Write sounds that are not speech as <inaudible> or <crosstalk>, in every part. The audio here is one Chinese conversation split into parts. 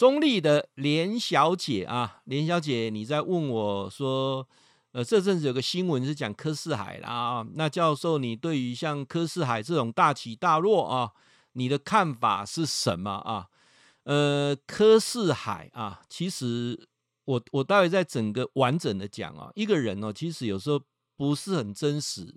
中立的连小姐啊，连小姐，你在问我说，呃，这阵子有个新闻是讲柯四海啦啊，那教授，你对于像柯四海这种大起大落啊，你的看法是什么啊？呃，柯四海啊，其实我我待会再整个完整的讲啊，一个人哦，其实有时候不是很真实，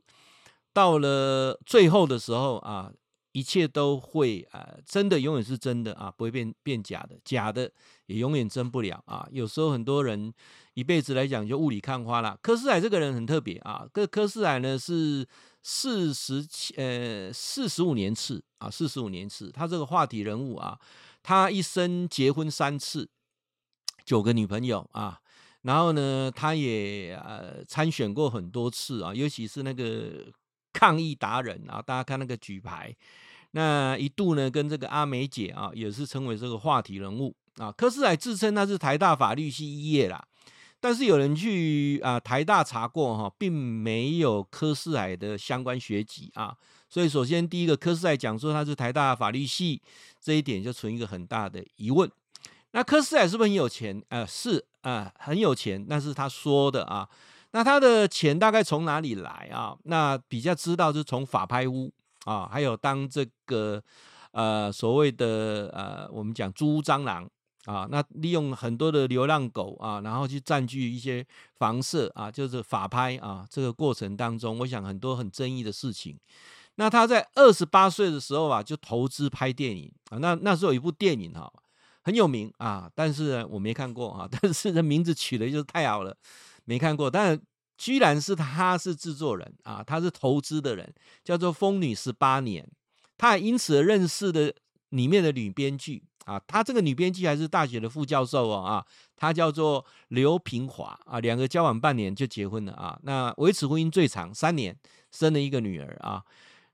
到了最后的时候啊。一切都会啊、呃，真的永远是真的啊，不会变变假的，假的也永远真不了啊。有时候很多人一辈子来讲就雾里看花了。柯四海这个人很特别啊，这柯四海呢是四十七呃四十五年次啊，四十五年次，他这个话题人物啊，他一生结婚三次，九个女朋友啊，然后呢，他也呃参选过很多次啊，尤其是那个抗议达人啊，大家看那个举牌。那一度呢，跟这个阿美姐啊，也是成为这个话题人物啊。柯四海自称他是台大法律系毕业啦，但是有人去啊台大查过哈，并没有柯四海的相关学籍啊。所以首先第一个，柯四海讲说他是台大法律系，这一点就存一个很大的疑问。那柯四海是不是很有钱？呃，是啊，很有钱，那是他说的啊。那他的钱大概从哪里来啊？那比较知道是从法拍屋。啊，还有当这个呃所谓的呃我们讲租蟑螂啊，那利用很多的流浪狗啊，然后去占据一些房舍啊，就是法拍啊，这个过程当中，我想很多很争议的事情。那他在二十八岁的时候啊，就投资拍电影啊，那那时候有一部电影哈、很有名啊，但是我没看过啊，<laughs> 但是这名字取的就是太好了，没看过，但。居然是他是制作人啊，他是投资的人，叫做《疯女十八年》，他也因此认识的里面的女编剧啊，他这个女编剧还是大学的副教授哦啊，她叫做刘平华啊，两个交往半年就结婚了啊，那维持婚姻最长三年，生了一个女儿啊。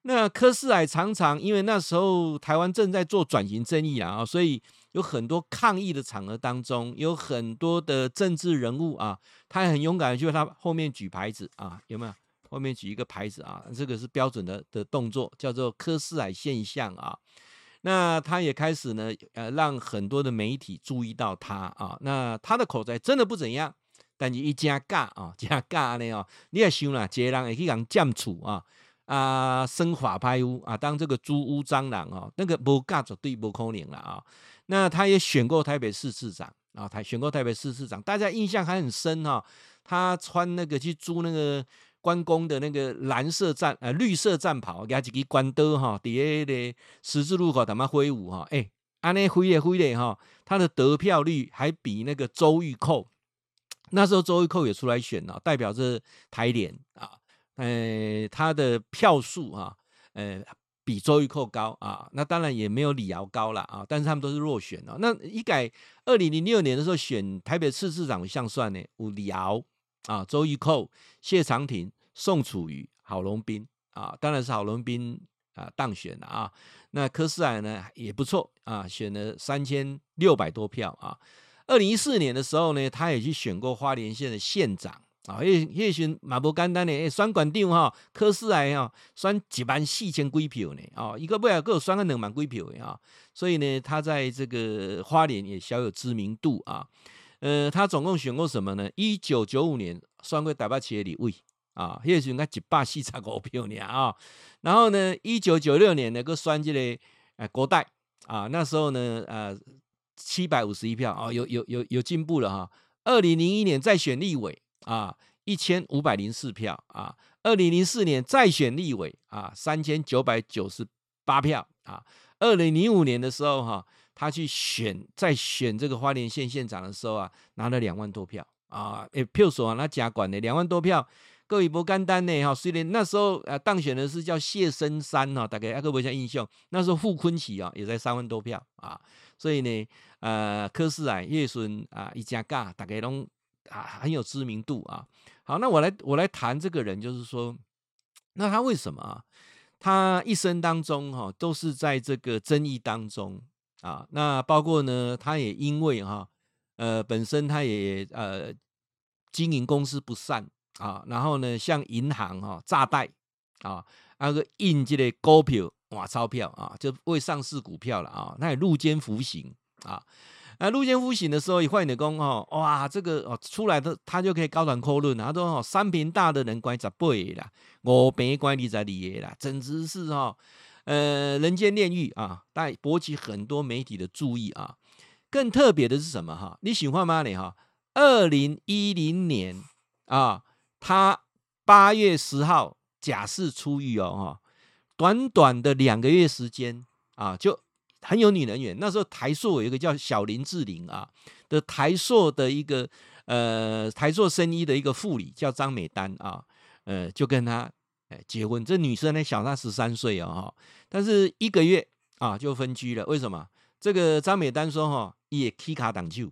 那柯世海常常因为那时候台湾正在做转型正义啊，所以。有很多抗议的场合当中，有很多的政治人物啊，他很勇敢，就他后面举牌子啊，有没有？后面举一个牌子啊，这个是标准的的动作，叫做科斯海现象啊。那他也开始呢，呃，让很多的媒体注意到他啊。那他的口才真的不怎样，但是一加尬啊，加尬呢哦，你也想啦，这个人也去讲占厝啊。啊，生法拍屋啊，当这个租屋蟑螂啊，那个无尬绝对无可能了啊。那他也选过台北市市长啊，他选过台北市市长，大家印象还很深哈。他穿那个去租那个关公的那个蓝色战呃绿色战袍，给他几个关刀哈，底下的十字路口他妈挥舞哈，哎，安尼挥咧挥咧哈，他的得票率还比那个周玉蔻，那时候周玉蔻也出来选了，代表着台联啊。呃，他的票数啊，呃，比周玉蔻高啊，那当然也没有李敖高了啊，但是他们都是落选了。那一改二零零六年的时候选台北市市长像算呢，有李敖啊，周玉蔻、谢长廷、宋楚瑜、郝龙斌啊，当然是郝龙斌啊当选了啊。那柯四海呢也不错啊，选了三千六百多票啊。二零一四年的时候呢，他也去选过花莲县的县长。啊，迄迄时嘛无简单呢，选县长哈，柯四海哈，选一万四千几票呢，哦，一个不要够选个两万几票的啊，所以呢，他在这个花莲也小有知名度啊。呃，他总共选过什么呢？一九九五年选过台北市的立委啊，迄时应该一百四十五票呢啊。然后呢，一九九六年呢，个选这个呃国代啊，那时候呢，呃七百五十一票啊，有有有有进步了哈。二零零一年再选立委。啊，一千五百零四票啊！二零零四年再选立委啊，三千九百九十八票啊！二零零五年的时候哈、他去选再选这个花莲县县长的时候啊，拿了两万多票啊！诶，票数啊，那加管的两万多票，各位不简单呢哈！虽然那时候啊当选的是叫谢深山哈，大概阿各位像印象，那时候傅崐萁啊也在三万多票啊，所以呢，呃，柯四海叶顺啊一家嘎大概拢。啊，很有知名度啊。好，那我来我来谈这个人，就是说，那他为什么啊？他一生当中哈、都是在这个争议当中啊。那包括呢，他也因为哈、呃，本身他也呃经营公司不善啊，然后呢，向银行哈诈贷啊，那个印这个股票哇钞票啊，就未上市股票了啊，那也入监服刑啊。啊，陆建夫醒的时候，一换你的工哦，哇，这个哦出来的他就可以高谈阔论，他说哦，三平大的人关十八个啦，五坪关二十二个啦，简直是哈，呃，人间炼狱啊，但博取很多媒体的注意啊。更特别的是什么哈？你喜欢吗？你哈，二零一零年啊，他八月十号假释出狱哦，哈，短短的两个月时间啊，就。很有女人缘。那时候台塑有一个叫小林志玲啊的台塑的一个呃台塑生医的一个副理叫张美丹啊，呃就跟他哎结婚。这女生呢小她十三岁哦，但是一个月啊就分居了。为什么？这个张美丹说哈也踢卡挡球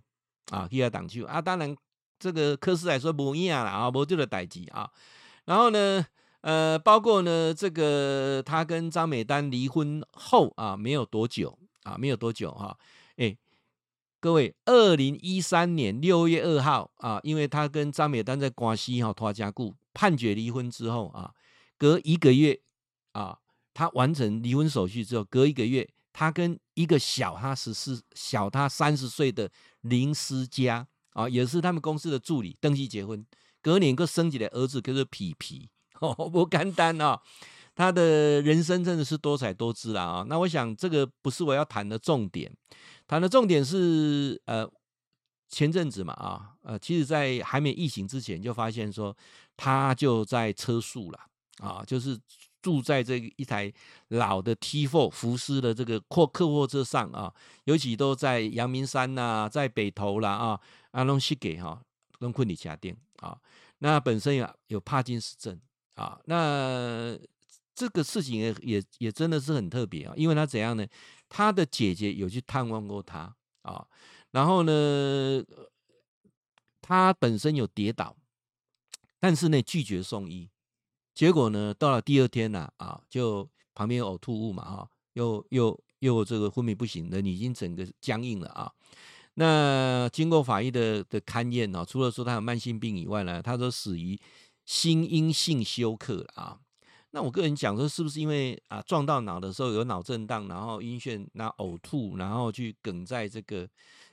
啊，踢卡挡球啊。当然这个柯氏来说不一样了啊，没这个代志啊。然后呢？呃，包括呢，这个他跟张美丹离婚后啊，没有多久啊，没有多久哈，哎，各位，二零一三年六月二号啊，因为他跟张美丹在关系哈拖家故判决离婚之后啊，隔一个月啊，他完成离婚手续之后，隔一个月，他跟一个小他十四、小他三十岁的林思佳啊，也是他们公司的助理登记结婚，隔年个生起来儿子，就是皮皮。哦，<laughs> 不简单啊！他的人生真的是多彩多姿啦啊！那我想这个不是我要谈的重点，谈的重点是呃，前阵子嘛啊呃，其实在还没疫情之前就发现说他就在车速了啊，就是住在这一台老的 T4 福斯的这个货客货车上啊，尤其都在阳明山呐、在北投啦啊，阿龙西给哈龙坤里家店啊，那本身有有帕金斯症。啊，那这个事情也也也真的是很特别啊，因为他怎样呢？他的姐姐有去探望过他啊，然后呢，他本身有跌倒，但是呢拒绝送医，结果呢到了第二天呢啊，啊，就旁边有呕吐物嘛哈，又又又这个昏迷不醒，人已经整个僵硬了啊。那经过法医的的勘验呢，除了说他有慢性病以外呢，他说死于。心因性休克啊，那我个人讲说，是不是因为啊撞到脑的时候有脑震荡，然后晕眩，那呕吐，然后去梗在这个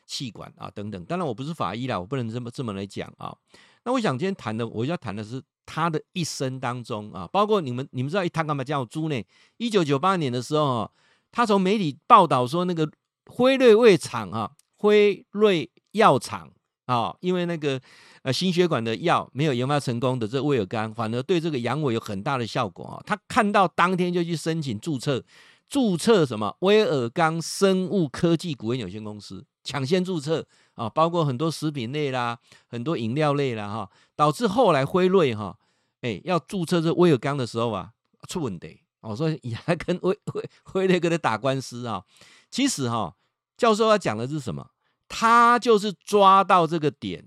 气管啊等等。当然我不是法医啦，我不能这么这么来讲啊。那我想今天谈的，我要谈的是他的一生当中啊，包括你们你们知道他干嘛叫猪呢？一九九八年的时候，他从媒体报道说那个辉瑞胃厂啊，辉瑞药厂啊，因为那个。呃，心血管的药没有研发成功的这威尔刚，反而对这个阳痿有很大的效果啊！他看到当天就去申请注册，注册什么威尔刚生物科技股份有限公司，抢先注册啊！包括很多食品类啦，很多饮料类啦哈，导致后来辉瑞哈，哎，要注册这威尔刚的时候啊，出问题哦，说以还跟威 <laughs> 威辉瑞跟他打官司啊。其实哈，教授要讲的是什么？他就是抓到这个点。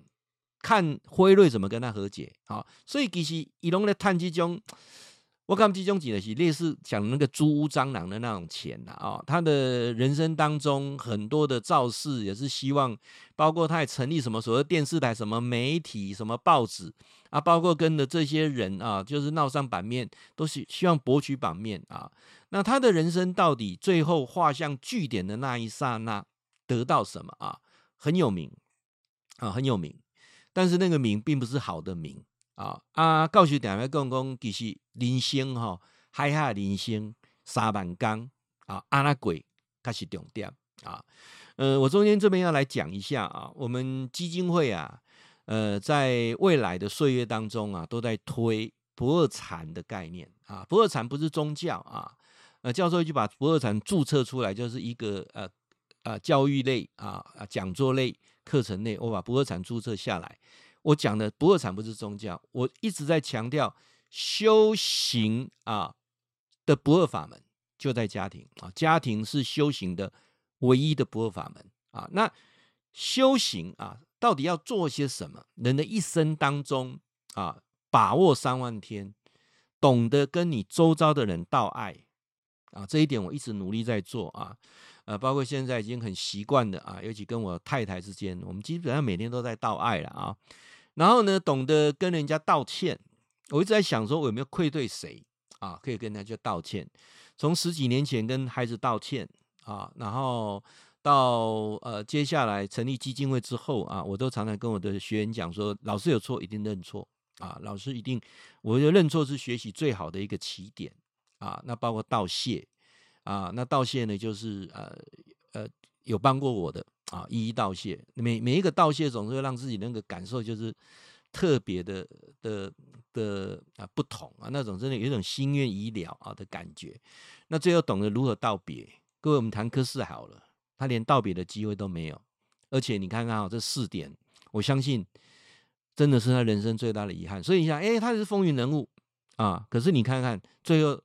看辉瑞怎么跟他和解，好，所以其实伊拢咧探这种，我感觉这种钱的是类似讲那个租屋蟑螂的那种钱呐啊，他的人生当中很多的造势也是希望，包括他也成立什么所谓电视台、什么媒体、什么报纸啊，包括跟的这些人啊，就是闹上版面，都是希望博取版面啊。那他的人生到底最后画上句点的那一刹那，得到什么啊？很有名啊，很有名。但是那个名并不是好的名啊！啊，教授点来讲讲，其实人生哈，海下人生三万工啊，阿拉鬼才是重点啊。呃，我中间这边要来讲一下啊，我们基金会啊，呃，在未来的岁月当中啊，都在推不二禅的概念啊。不二禅不是宗教啊，呃，教授就把不二禅注册出来，就是一个呃呃教育类啊啊讲座类。课程内，我把不二禅注册下来。我讲的不二禅不是宗教，我一直在强调修行啊的不二法门就在家庭啊，家庭是修行的唯一的不二法门啊。那修行啊，到底要做些什么？人的一生当中啊，把握三万天，懂得跟你周遭的人道爱啊，这一点我一直努力在做啊。呃，包括现在已经很习惯的啊，尤其跟我太太之间，我们基本上每天都在道爱了啊。然后呢，懂得跟人家道歉。我一直在想说，我有没有愧对谁啊？可以跟人家道歉。从十几年前跟孩子道歉啊，然后到呃接下来成立基金会之后啊，我都常常跟我的学员讲说，老师有错一定认错啊，老师一定，我觉得认错是学习最好的一个起点啊。那包括道谢啊，那道谢呢就是呃呃有帮过我的啊，一一道谢。每每一个道谢总是会让自己那个感受就是特别的的的啊不同啊，那种真的有一种心愿已了啊的感觉。那最后懂得如何道别。各位，我们谈科四好了，他连道别的机会都没有，而且你看看啊，这四点，我相信真的是他人生最大的遗憾。所以你想，哎，他是风云人物啊，可是你看看最后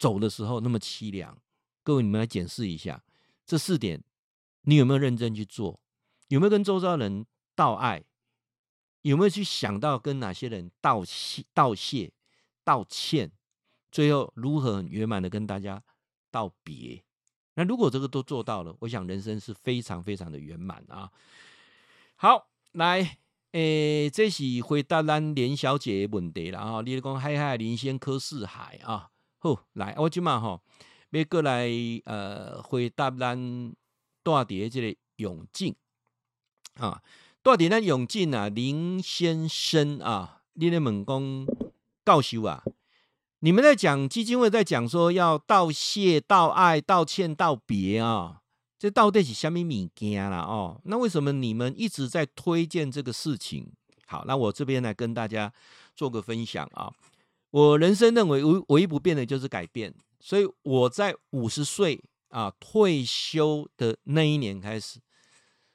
走的时候那么凄凉。各位，你们来检视一下这四点，你有没有认真去做？有没有跟周遭人道爱？有没有去想到跟哪些人道谢、道谢、道歉？最后如何很圆满的跟大家道别？那如果这个都做到了，我想人生是非常非常的圆满啊。好，来，诶，这是回答咱连小姐的问题了啊。你讲嗨嗨林先科四海啊，好，来，我今嘛哈要过来呃回答咱大碟这个永进啊，大碟咱永进啊，林先生啊，你咧问讲教授啊。你们在讲基金会，在讲说要道谢、道爱、道歉、道别啊，这到底是什么物件啦？哦，那为什么你们一直在推荐这个事情？好，那我这边来跟大家做个分享啊。我人生认为唯唯一不变的就是改变，所以我在五十岁啊退休的那一年开始，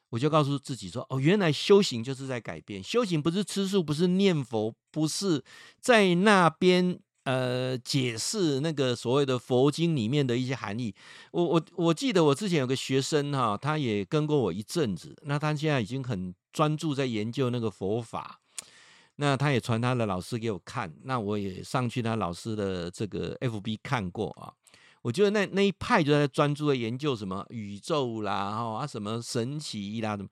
我就告诉自己说：哦，原来修行就是在改变，修行不是吃素，不是念佛，不是在那边。呃，解释那个所谓的佛经里面的一些含义。我我我记得我之前有个学生哈，他也跟过我一阵子，那他现在已经很专注在研究那个佛法。那他也传他的老师给我看，那我也上去他老师的这个 FB 看过啊。我觉得那那一派就在专注的研究什么宇宙啦，哈啊什么神奇啦什么。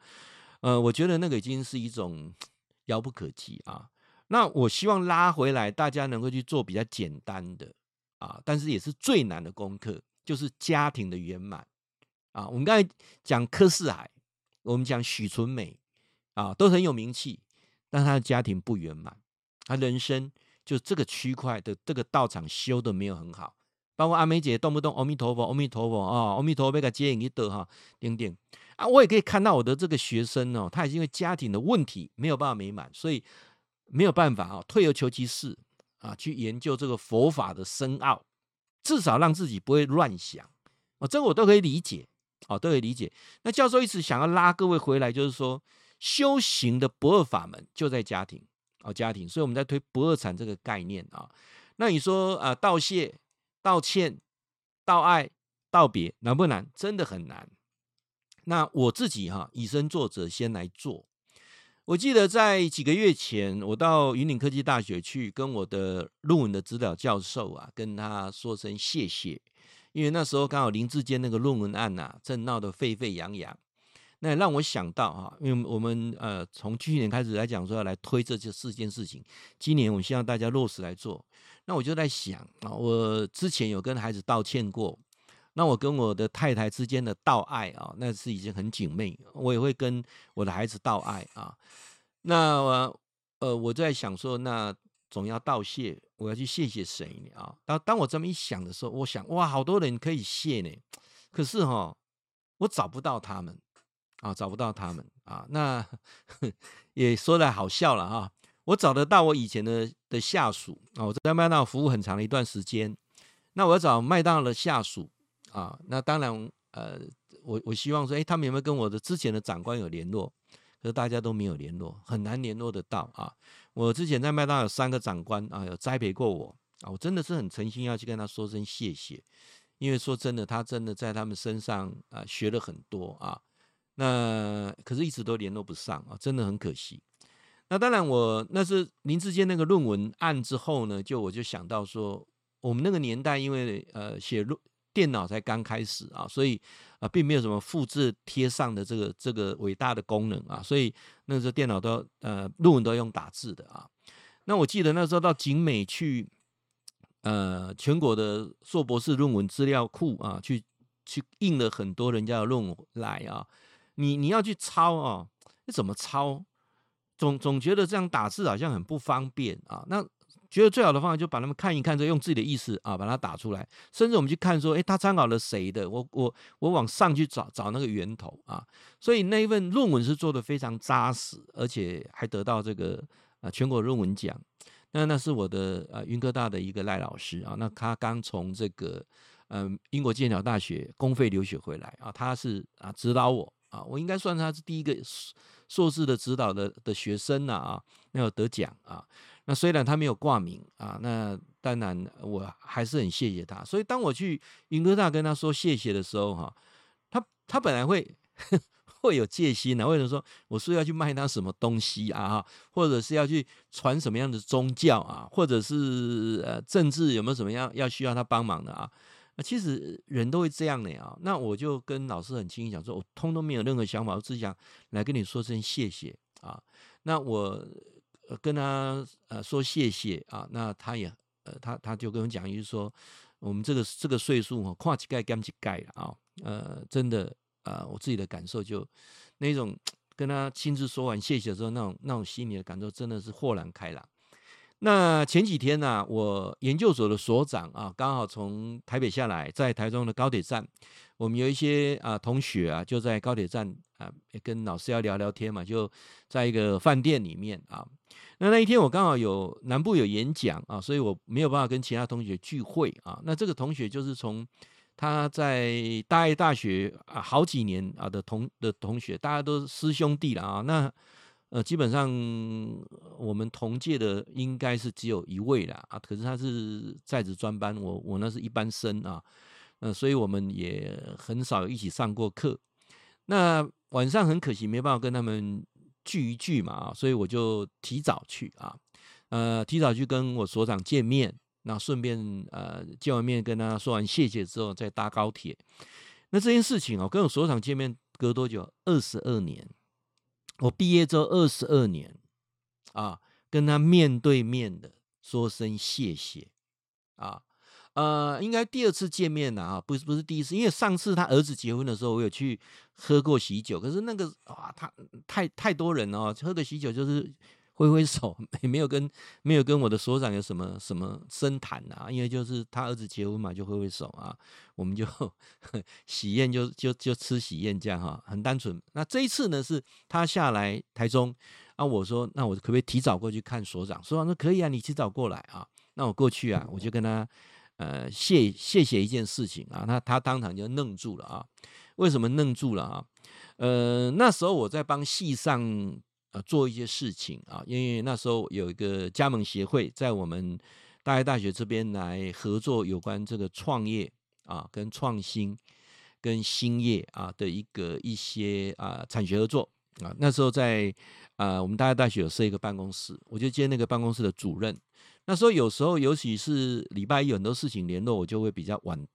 呃，我觉得那个已经是一种遥不可及啊。那我希望拉回来，大家能够去做比较简单的啊，但是也是最难的功课，就是家庭的圆满啊。我们刚才讲柯四海，我们讲许纯美啊，都很有名气，但他的家庭不圆满，他人生就这个区块的这个道场修的没有很好，包括阿梅姐动不动阿弥陀佛，阿弥陀佛啊，阿弥陀佛，给他接引一得哈，点点啊，我也可以看到我的这个学生哦，他也是因为家庭的问题没有办法美满，所以。没有办法啊，退而求其次啊，去研究这个佛法的深奥，至少让自己不会乱想啊，这个我都可以理解啊，都可以理解。那教授一直想要拉各位回来，就是说修行的不二法门就在家庭哦，家庭。所以我们在推不二禅这个概念啊。那你说啊，道谢、道歉、道爱、道别难不难？真的很难。那我自己哈，以身作则，先来做。我记得在几个月前，我到云岭科技大学去跟我的论文的指导教授啊，跟他说声谢谢，因为那时候刚好林志坚那个论文案呐、啊，正闹得沸沸扬扬，那让我想到哈，因为我们呃从去年开始来讲说要来推这这四件事情，今年我希望大家落实来做，那我就在想啊，我之前有跟孩子道歉过。那我跟我的太太之间的道爱啊，那是已经很紧密。我也会跟我的孩子道爱啊。那我呃，我在想说，那总要道谢，我要去谢谢谁呢啊？当当我这么一想的时候，我想哇，好多人可以谢呢。可是哈，我找不到他们啊，找不到他们啊。那也说来好笑了哈。我找得到我以前的的下属啊，我在麦当劳服务很长的一段时间。那我要找麦当劳的下属。啊，那当然，呃，我我希望说，哎，他们有没有跟我的之前的长官有联络？可是大家都没有联络，很难联络得到啊。我之前在麦当劳有三个长官啊，有栽培过我啊，我真的是很诚心要去跟他说声谢谢，因为说真的，他真的在他们身上啊学了很多啊。那可是一直都联络不上啊，真的很可惜。那当然我，那是林志坚那个论文案之后呢，就我就想到说，我们那个年代因为呃写论。电脑才刚开始啊，所以啊，并没有什么复制贴上的这个这个伟大的功能啊，所以那时候电脑都呃论文都用打字的啊。那我记得那时候到景美去，呃，全国的硕博士论文资料库啊，去去印了很多人家的论文来啊，你你要去抄啊，你怎么抄？总总觉得这样打字好像很不方便啊。那觉得最好的方法就把他们看一看，就用自己的意思啊把它打出来。甚至我们去看说，诶，他参考了谁的？我我我往上去找找那个源头啊。所以那一份论文是做得非常扎实，而且还得到这个啊全国论文奖。那那是我的呃云科大的一个赖老师啊，那他刚从这个嗯、呃、英国剑桥大学公费留学回来啊，他是啊指导我啊，我应该算他是第一个硕士的指导的的学生呐啊，那有得奖啊。那虽然他没有挂名啊，那当然我还是很谢谢他。所以当我去云科大跟他说谢谢的时候哈，他他本来会。<laughs> 会有戒心呢、啊？为什么说我是要去卖他什么东西啊？或者是要去传什么样的宗教啊？或者是呃政治有没有什么样要需要他帮忙的啊？其实人都会这样的啊。那我就跟老师很轻易讲说，我通通没有任何想法，我只想来跟你说声谢谢啊。那我跟他呃说谢谢啊，那他也呃他他就跟我讲一句说，我们这个这个岁数哦，跨几盖干几盖了啊，呃真的。啊、呃，我自己的感受就那种 <tsk> 跟他亲自说完谢谢之后，那种那种心里的感受真的是豁然开朗。那前几天呢、啊，我研究所的所长啊，刚好从台北下来，在台中的高铁站，我们有一些啊同学啊，就在高铁站啊，跟老师要聊聊天嘛，就在一个饭店里面啊。那那一天我刚好有南部有演讲啊，所以我没有办法跟其他同学聚会啊。那这个同学就是从。他在大爱大学啊，好几年啊的同的同学，大家都是师兄弟了啊。那呃，基本上我们同届的应该是只有一位了啊。可是他是在职专班，我我那是一般生啊。呃，所以我们也很少一起上过课。那晚上很可惜没办法跟他们聚一聚嘛啊，所以我就提早去啊，呃，提早去跟我所长见面。那顺便呃见完面跟他说完谢谢之后再搭高铁。那这件事情哦，跟我所长见面隔多久？二十二年。我毕业之后二十二年啊，跟他面对面的说声谢谢啊。呃，应该第二次见面了啊，不是不是第一次，因为上次他儿子结婚的时候，我有去喝过喜酒，可是那个哇，他太太多人了哦，喝的喜酒就是。挥挥手，<laughs> 也没有跟没有跟我的所长有什么什么深谈啊，因为就是他儿子结婚嘛，就挥挥手啊，我们就 <laughs> 喜宴就就就吃喜宴这样哈，很单纯。那这一次呢，是他下来台中啊，我说那我可不可以提早过去看所长？所长说可以啊，你提早过来啊。那我过去啊，我就跟他呃谢谢谢一件事情啊，那他当场就愣住了啊。为什么愣住了啊？呃，那时候我在帮系上。做一些事情啊，因为那时候有一个加盟协会在我们大爱大学这边来合作，有关这个创业啊、跟创新、跟兴业啊的一个一些啊产学合作啊。那时候在啊我们大爱大学有设一个办公室，我就接那个办公室的主任。那时候有时候，尤其是礼拜一很多事情联络，我就会比较晚。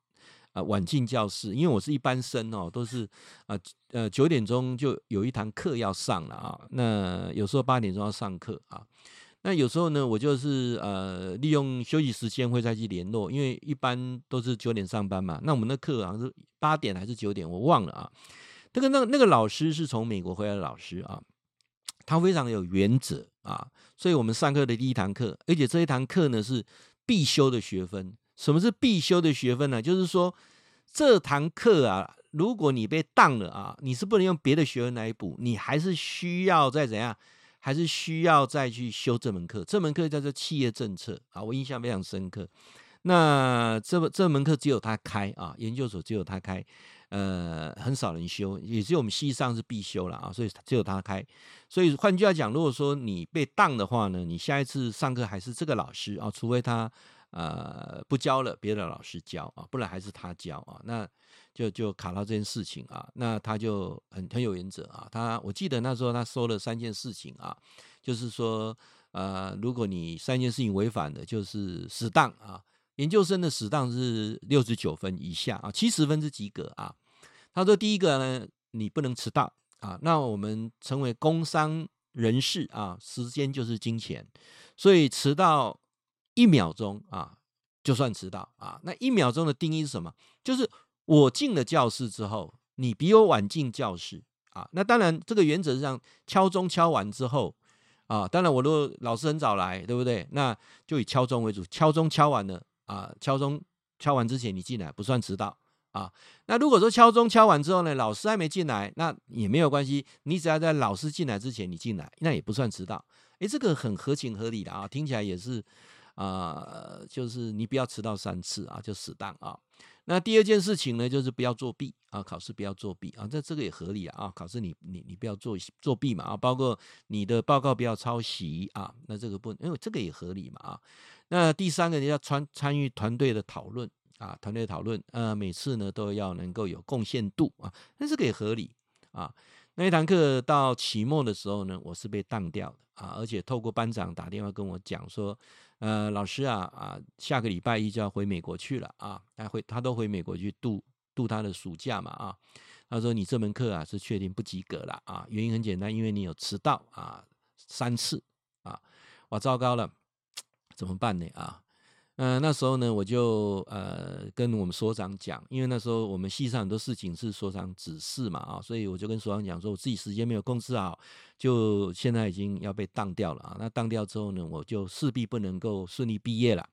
啊，晚进教室，因为我是一般生哦，都是啊呃九点钟就有一堂课要上了啊。那有时候八点钟要上课啊。那有时候呢，我就是呃利用休息时间会再去联络，因为一般都是九点上班嘛。那我们的课好像是八点还是九点，我忘了啊。那个那个那个老师是从美国回来的老师啊，他非常有原则啊，所以我们上课的第一堂课，而且这一堂课呢是必修的学分。什么是必修的学分呢？就是说，这堂课啊，如果你被当了啊，你是不能用别的学分来补，你还是需要再怎样，还是需要再去修这门课。这门课叫做企业政策啊，我印象非常深刻。那这这门课只有他开啊，研究所只有他开，呃，很少人修，也只有我们系上是必修了啊，所以只有他开。所以换句话讲，如果说你被当的话呢，你下一次上课还是这个老师啊，除非他。呃，不教了，别的老师教啊，不然还是他教啊，那就就卡到这件事情啊，那他就很很有原则啊，他我记得那时候他说了三件事情啊，就是说，呃，如果你三件事情违反的，就是死当啊，研究生的死当是六十九分以下啊，七十分是及格啊。他说第一个呢，你不能迟到啊，那我们成为工商人士啊，时间就是金钱，所以迟到。一秒钟啊，就算迟到啊。那一秒钟的定义是什么？就是我进了教室之后，你比我晚进教室啊。那当然，这个原则上敲钟敲完之后啊，当然我如果老师很早来，对不对？那就以敲钟为主，敲钟敲完了啊，敲钟敲完之前你进来不算迟到啊。那如果说敲钟敲完之后呢，老师还没进来，那也没有关系，你只要在老师进来之前你进来，那也不算迟到。诶，这个很合情合理的啊，听起来也是。啊、就是你不要迟到三次啊，就死当啊。那第二件事情呢，就是不要作弊啊，考试不要作弊啊，这这个也合理啊。考试你你你不要作作弊嘛啊，包括你的报告不要抄袭啊，那这个不，因为这个也合理嘛啊。那第三个你要参参与团队的讨论啊，团队讨论，呃，每次呢都要能够有贡献度啊，那这个也合理啊。那一堂课到期末的时候呢，我是被当掉的啊，而且透过班长打电话跟我讲说。呃，老师啊啊，下个礼拜一就要回美国去了啊，他回他都回美国去度度他的暑假嘛啊。他说你这门课啊是确定不及格了啊，原因很简单，因为你有迟到啊三次啊，我糟糕了，<tsk> 怎么办呢啊？嗯、那时候呢，我就呃跟我们所长讲，因为那时候我们系上很多事情是所长指示嘛啊，所以我就跟所长讲说，我自己时间没有控制好，就现在已经要被当掉了啊。那当掉之后呢，我就势必不能够顺利毕业了。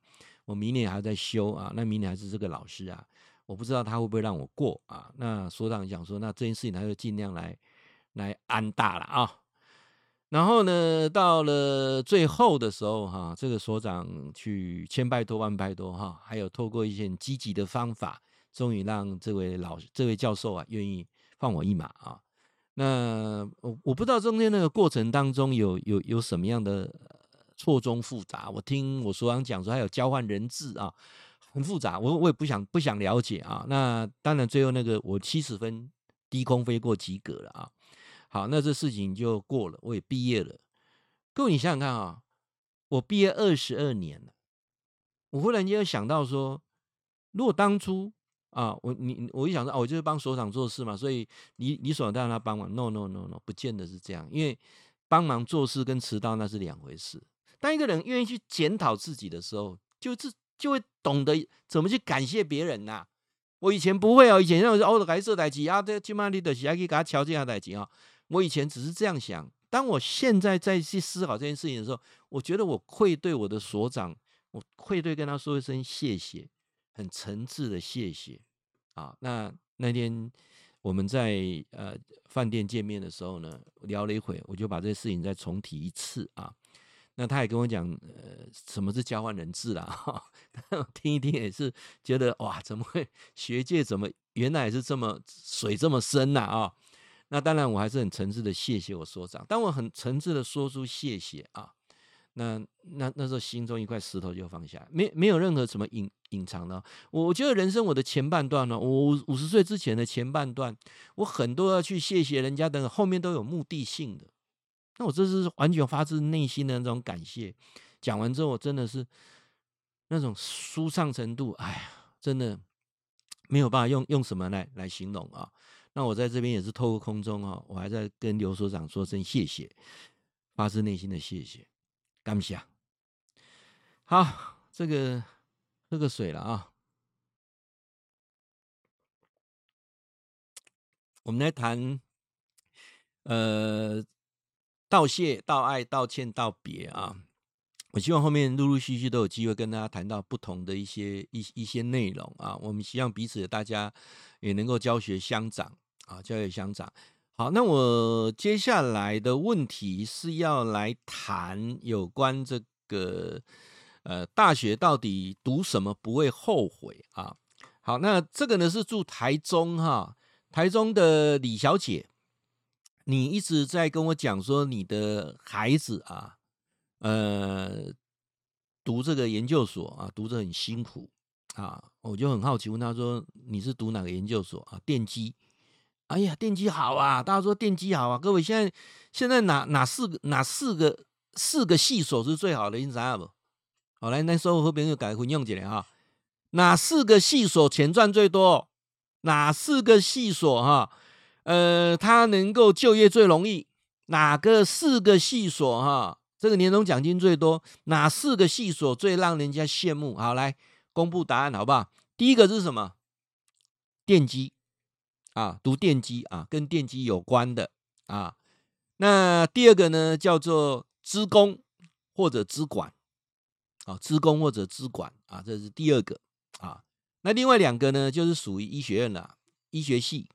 我明年还要再修啊，那明年还是这个老师啊，我不知道他会不会让我过啊。那所长讲说，那这件事情他就尽量来来安大了啊。然后呢，到了最后的时候，哈，这个所长去千拜托万拜托，哈，还有透过一些积极的方法，终于让这位老这位教授啊，愿意放我一马啊。那我我不知道中间那个过程当中有有有什么样的错综复杂。我听我所长讲说，还有交换人质啊，很复杂。我我也不想不想了解啊。那当然最后那个我七十分低空飞过及格了啊。好，那这事情就过了，我也毕业了。各位，你想想看啊，我毕业二十二年了，我忽然间又想到说，如果当初啊，我你我一想说，啊，我就是帮所长做事嘛，所以你你所长让他帮忙，no no no no，不见得是这样，因为帮忙做事跟迟到那是两回事。当一个人愿意去检讨自己的时候，就是就会懂得怎么去感谢别人呐。我以前不会哦，以前认为是欧的该设代志啊，这起码你得是要去给他瞧这下代志啊。我以前只是这样想，当我现在再去思考这件事情的时候，我觉得我愧对我的所长，我愧对跟他说一声谢谢，很诚挚的谢谢啊。那那天我们在呃饭店见面的时候呢，聊了一会，我就把这个事情再重提一次啊。那他也跟我讲，呃，什么是交换人质啦？哈，<laughs> 听一听也是觉得哇，怎么会 <laughs> 学界怎么原来是这么水这么深呐啊？那当然，我还是很诚挚的谢谢我所长。当我很诚挚的说出谢谢啊，那那那时候心中一块石头就放下，没没有任何什么隐隐藏的。我我觉得人生我的前半段呢，我五十岁之前的前半段，我很多要去谢谢人家等等，后面都有目的性的。那我这是完全发自内心的那种感谢。讲完之后，我真的是那种舒畅程度，哎呀，真的没有办法用用什么来来形容啊。那我在这边也是透过空中啊，我还在跟刘所长说声谢谢，发自内心的谢谢，感谢。好，这个喝个水了啊。我们来谈，呃，道谢、道爱、道歉、道别啊。我希望后面陆陆续续都有机会跟大家谈到不同的一些一一些内容啊。我们希望彼此大家也能够教学相长啊，教学相长。好，那我接下来的问题是要来谈有关这个呃大学到底读什么不会后悔啊？好，那这个呢是住台中哈，台中的李小姐，你一直在跟我讲说你的孩子啊。呃，读这个研究所啊，读着很辛苦啊，我就很好奇，问他说：“你是读哪个研究所啊？”电机。哎呀，电机好啊！大家说电机好啊！各位现在现在哪哪四个哪四个四个系所是最好的？你知道不？好，来那时候后边又改混用起来哈。哪四个系所钱赚最多？哪四个系所哈？呃，他能够就业最容易？哪个四个系所哈？这个年终奖金最多，哪四个系所最让人家羡慕？好，来公布答案好不好？第一个是什么？电机啊，读电机啊，跟电机有关的啊。那第二个呢，叫做资工或者资管啊，资工或者资管啊，这是第二个啊。那另外两个呢，就是属于医学院的医学系，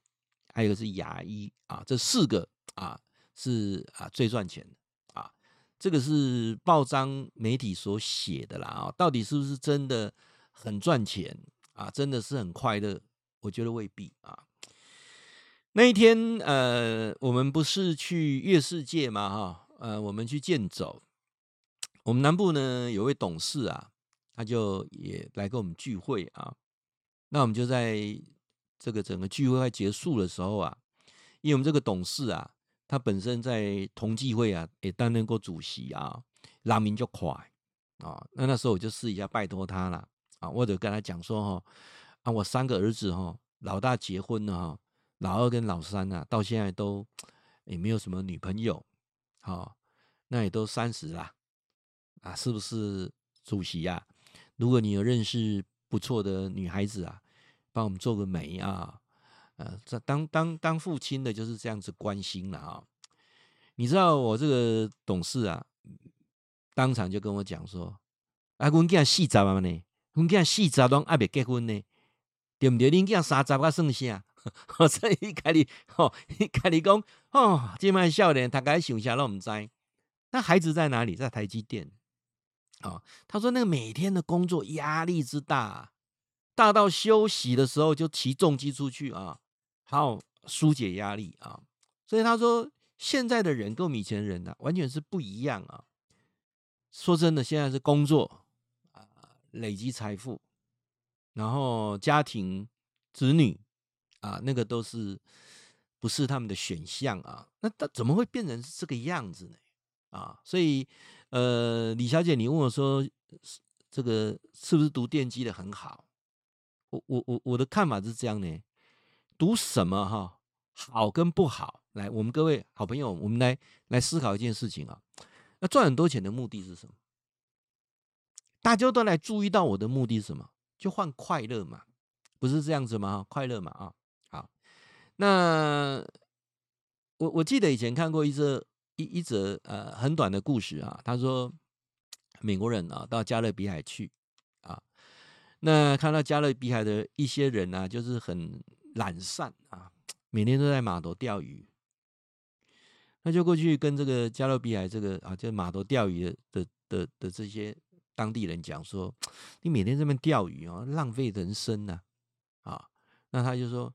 还有是牙医啊，这四个啊是啊最赚钱的啊。这个是报章媒体所写的啦啊，到底是不是真的很赚钱啊？真的是很快乐？我觉得未必啊。那一天呃，我们不是去月世界嘛哈？呃，我们去健走，我们南部呢有位董事啊，他就也来跟我们聚会啊。那我们就在这个整个聚会快结束的时候啊，因为我们这个董事啊。他本身在同济会啊，也担任过主席啊，人民就快啊。那那时候我就试一下拜托他了或者跟他讲说哈，啊，我三个儿子哈，老大结婚了哈，老二跟老三啊，到现在都也没有什么女朋友，好，那也都三十了啊，是不是主席呀？如果你有认识不错的女孩子啊，帮我们做个媒啊。呃，这当当当父亲的就是这样子关心了啊！你知道我这个董事啊，当场就跟我讲说：“啊，阮囝四十啊呢，阮囝四十拢还没结婚呢，对不对？恁囝三十啊算啥？<laughs> 所以开你吼，开你讲哦，这么少年，他该想啥都唔知。那孩子在哪里？在台积电。哦，他说那个每天的工作压力之大，大到休息的时候就骑重机出去啊。”好，疏解压力啊！所以他说，现在的人跟我们以前人呢、啊，完全是不一样啊。说真的，现在是工作，累积财富，然后家庭、子女啊，那个都是不是他们的选项啊？那他怎么会变成这个样子呢？啊，所以呃，李小姐，你问我说，这个是不是读电机的很好？我我我我的看法是这样呢。读什么哈？好跟不好，来，我们各位好朋友，我们来来思考一件事情啊。那赚很多钱的目的是什么？大家都来注意到我的目的是什么？就换快乐嘛，不是这样子吗？快乐嘛啊。好，那我我记得以前看过一则一一则呃很短的故事啊。他说美国人啊到加勒比海去啊，那看到加勒比海的一些人呢、啊，就是很。懒散啊，每天都在码头钓鱼，那就过去跟这个加勒比海这个啊，就码头钓鱼的的的的这些当地人讲说，你每天这边钓鱼哦，浪费人生呐，啊，那他就说，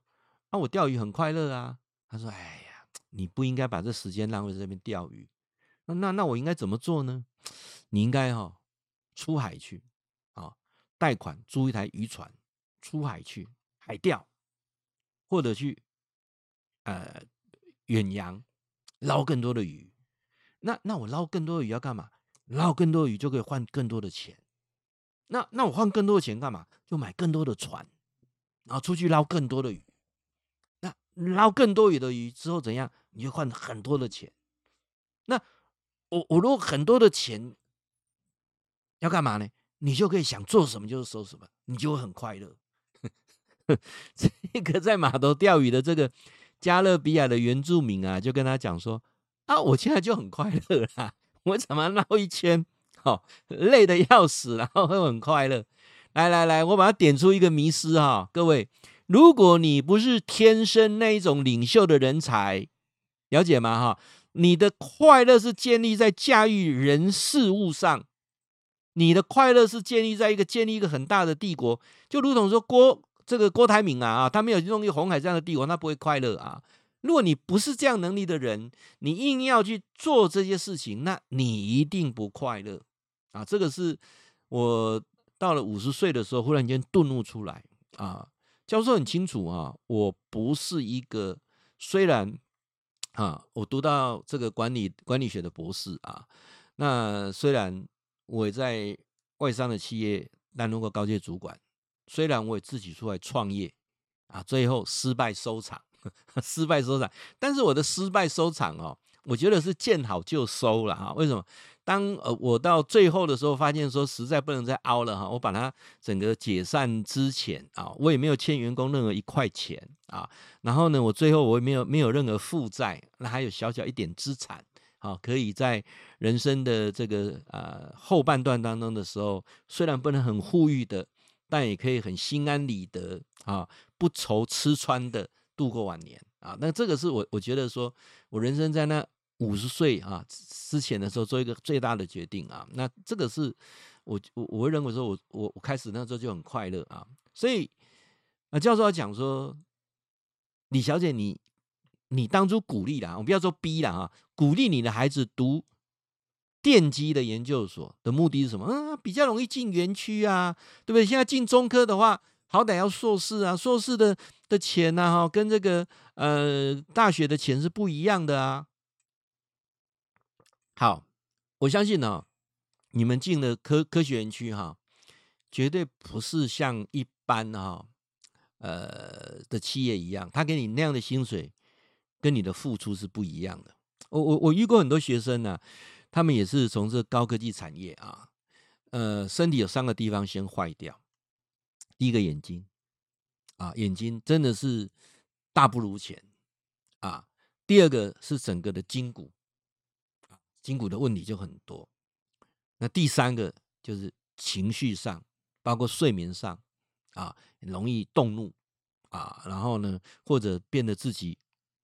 啊，我钓鱼很快乐啊，他说，哎呀，你不应该把这时间浪费在这边钓鱼，那那那我应该怎么做呢？你应该哈出海去啊，贷款租一台渔船出海去海钓。或者去，呃，远洋捞更多的鱼，那那我捞更多的鱼要干嘛？捞更多鱼就可以换更多的钱。那那我换更多的钱干嘛？就买更多的船，然后出去捞更多的鱼。那捞更多鱼的鱼之后怎样？你就换很多的钱。那我我如果很多的钱要干嘛呢？你就可以想做什么就是做什么，你就会很快乐。<laughs> 这个在码头钓鱼的这个加勒比亚的原住民啊，就跟他讲说：“啊，我现在就很快乐啦，我怎么绕一圈，哦，累得要死，然后会很快乐。”来来来，我把它点出一个迷思哈，各位，如果你不是天生那一种领袖的人才，了解吗？哈，你的快乐是建立在驾驭人事物上，你的快乐是建立在一个建立一个很大的帝国，就如同说郭。这个郭台铭啊啊，他没有用一个鸿海这样的帝国，他不会快乐啊。如果你不是这样能力的人，你硬要去做这些事情，那你一定不快乐啊。这个是我到了五十岁的时候，忽然间顿悟出来啊。教授很清楚啊，我不是一个虽然啊，我读到这个管理管理学的博士啊，那虽然我也在外商的企业担任过高阶主管。虽然我也自己出来创业，啊，最后失败收场，<laughs> 失败收场。但是我的失败收场哦，我觉得是见好就收了哈。为什么？当呃我到最后的时候，发现说实在不能再凹了哈，我把它整个解散之前啊，我也没有欠员工任何一块钱啊。然后呢，我最后我也没有没有任何负债，那还有小小一点资产，好，可以在人生的这个呃后半段当中的时候，虽然不能很富裕的，但也可以很心安理得啊，不愁吃穿的度过晚年啊。那这个是我我觉得说我人生在那。五十岁啊之前的时候做一个最大的决定啊，那这个是我我我会认为说我我我开始那时候就很快乐啊，所以啊教授要讲说，李小姐你你当初鼓励啦，我不要说逼了啊，鼓励你的孩子读电机的研究所的目的是什么？嗯，比较容易进园区啊，对不对？现在进中科的话，好歹要硕士啊，硕士的的钱呐哈，跟这个呃大学的钱是不一样的啊。好，我相信呢、哦，你们进了科科学园区哈，绝对不是像一般哈、呃的企业一样，他给你那样的薪水，跟你的付出是不一样的。我我我遇过很多学生呢、他们也是从事高科技产业啊，呃，身体有三个地方先坏掉，第一个眼睛，啊，眼睛真的是大不如前啊，第二个是整个的筋骨。筋骨的问题就很多，那第三个就是情绪上，包括睡眠上啊，容易动怒啊，然后呢，或者变得自己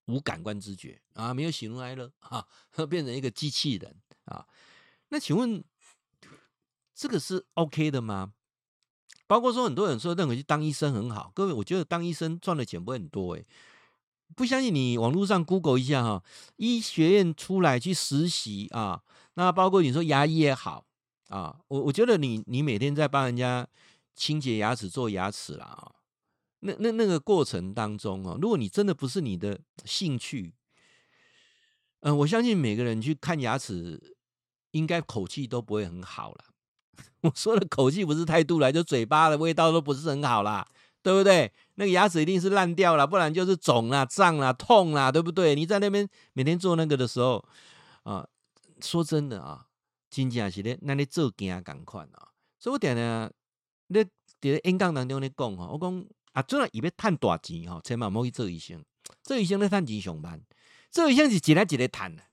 无感官知觉啊，没有喜怒哀乐啊，<laughs> 变成一个机器人啊。那请问这个是 OK 的吗？包括说很多人说认为去当医生很好，各位，我觉得当医生赚的钱不会很多诶、不相信你，网络上 Google 一下哈，医学院出来去实习啊，那包括你说牙医也好啊，我我觉得你你每天在帮人家清洁牙齿、做牙齿啦啊，那那那个过程当中啊，如果你真的不是你的兴趣，嗯、我相信每个人去看牙齿，应该口气都不会很好了。<laughs> 我说的口气不是态度来，就嘴巴的味道都不是很好啦。对不对？那个牙齿一定是烂掉了，不然就是肿了、胀了、痛了，对不对？你在那边每天做那个的时候，啊，说真的啊，真正是咧，那你做惊赶快啊！所以我点呢，咧演讲当中咧讲吼，我讲啊，做了以为赚大钱吼，千万莫去做医生，做医生咧赚钱上班，做医生是一日一日赚的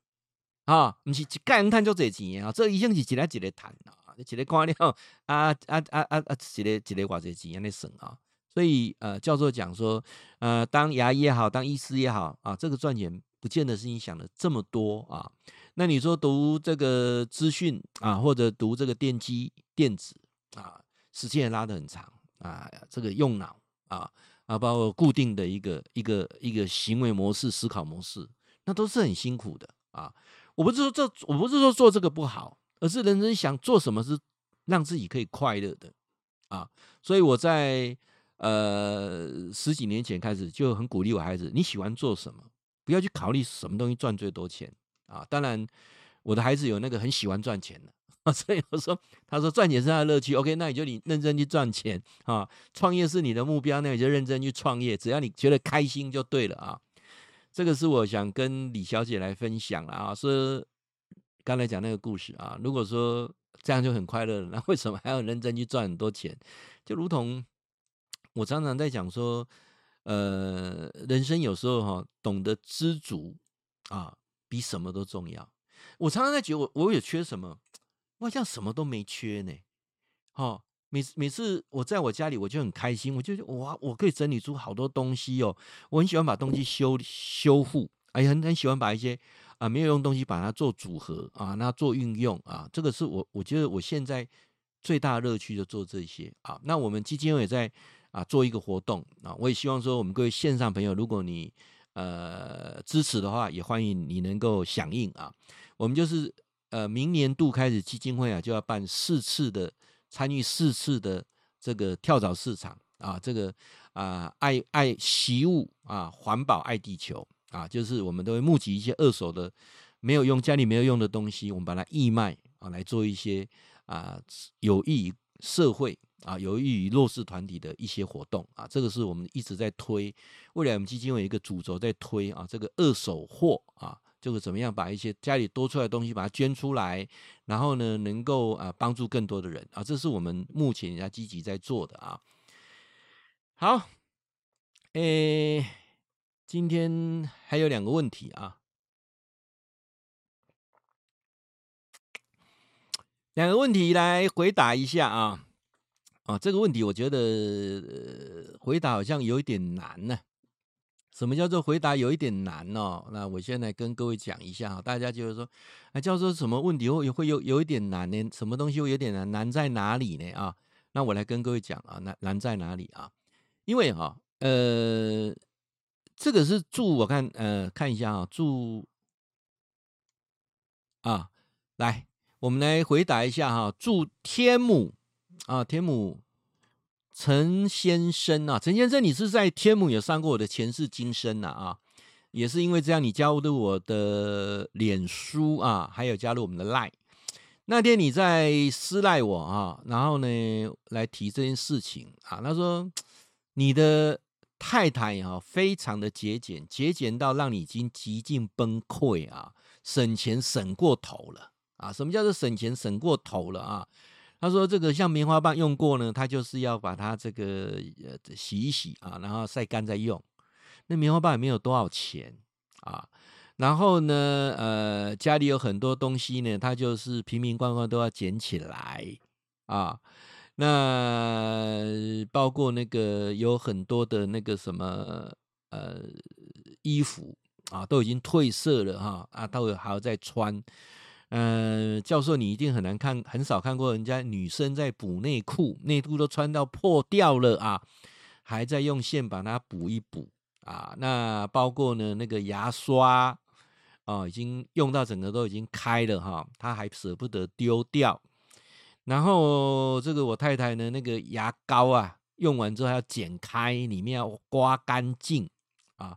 啊，不是一个人赚足多钱啊，做医生是一日一日赚啊，一日看了啊啊啊啊啊，一日一日偌济钱安尼算啊。所以，呃，教授讲说，呃，当牙医也好，当医师也好啊，这个赚钱不见得是你想的这么多啊。那你说读这个资讯啊，或者读这个电机电子啊，时间也拉得很长啊，这个用脑啊啊，包括固定的一个一个一个行为模式、思考模式，那都是很辛苦的啊。我不是说这，我不是说做这个不好，而是人人想做什么是让自己可以快乐的啊。所以我在。呃，十几年前开始就很鼓励我孩子，你喜欢做什么？不要去考虑什么东西赚最多钱啊！当然，我的孩子有那个很喜欢赚钱的，<laughs> 所以我说，他说赚钱是他的乐趣。OK，那你就你认真去赚钱啊！创业是你的目标，那你就认真去创业，只要你觉得开心就对了啊！这个是我想跟李小姐来分享了啊，说刚才讲那个故事啊，如果说这样就很快乐，那为什么还要认真去赚很多钱？就如同。我常常在讲说，呃，人生有时候哈，懂得知足啊，比什么都重要。我常常在觉得我我有缺什么，我好像什么都没缺呢。哈，每次每次我在我家里，我就很开心，我就哇，我可以整理出好多东西哦。我很喜欢把东西修修复，哎，很很喜欢把一些啊没有用东西把它做组合啊，那做运用啊，这个是我我觉得我现在最大乐趣就做这些啊。那我们基金会也在。啊，做一个活动啊，我也希望说，我们各位线上朋友，如果你呃支持的话，也欢迎你能够响应啊。我们就是呃明年度开始基金会啊，就要办四次的参与四次的这个跳蚤市场啊，这个啊爱爱惜物啊，环保爱地球啊，就是我们都会募集一些二手的没有用家里没有用的东西，我们把它义卖啊，来做一些啊有益于社会。啊，有益于弱势团体的一些活动啊，这个是我们一直在推。未来我们基金会有一个主轴在推啊，这个二手货啊就是怎么样把一些家里多出来的东西把它捐出来，然后呢，能够啊帮助更多的人啊，这是我们目前要积极在做的啊。好，诶，今天还有两个问题啊，两个问题来回答一下啊。啊，这个问题我觉得，回答好像有一点难呢。什么叫做回答有一点难哦？那我现在跟各位讲一下啊，大家就是说，啊，叫做什么问题会会有有一点难呢？什么东西会有点难？难在哪里呢？啊，那我来跟各位讲啊，难难在哪里啊？因为哈，呃，这个是祝我看，呃，看一下啊，祝啊，来，我们来回答一下哈，祝天母。啊，天母陈先生啊，陈先生，你是在天母有上过我的前世今生呐啊，也是因为这样，你加入我的脸书啊，还有加入我们的 Line。那天你在私赖我啊，然后呢来提这件事情啊，他说你的太太啊非常的节俭，节俭到让你已经极尽崩溃啊，省钱省过头了啊。什么叫做省钱省过头了啊？他说：“这个像棉花棒用过呢，他就是要把它这个呃洗一洗啊，然后晒干再用。那棉花棒也没有多少钱啊。然后呢，呃，家里有很多东西呢，他就是瓶瓶罐罐都要捡起来啊。那包括那个有很多的那个什么呃衣服啊，都已经褪色了哈啊，都还要再穿。”呃，教授，你一定很难看，很少看过人家女生在补内裤，内裤都穿到破掉了啊，还在用线把它补一补啊。那包括呢，那个牙刷啊，已经用到整个都已经开了哈，他还舍不得丢掉。然后这个我太太呢，那个牙膏啊，用完之后要剪开，里面要刮干净啊。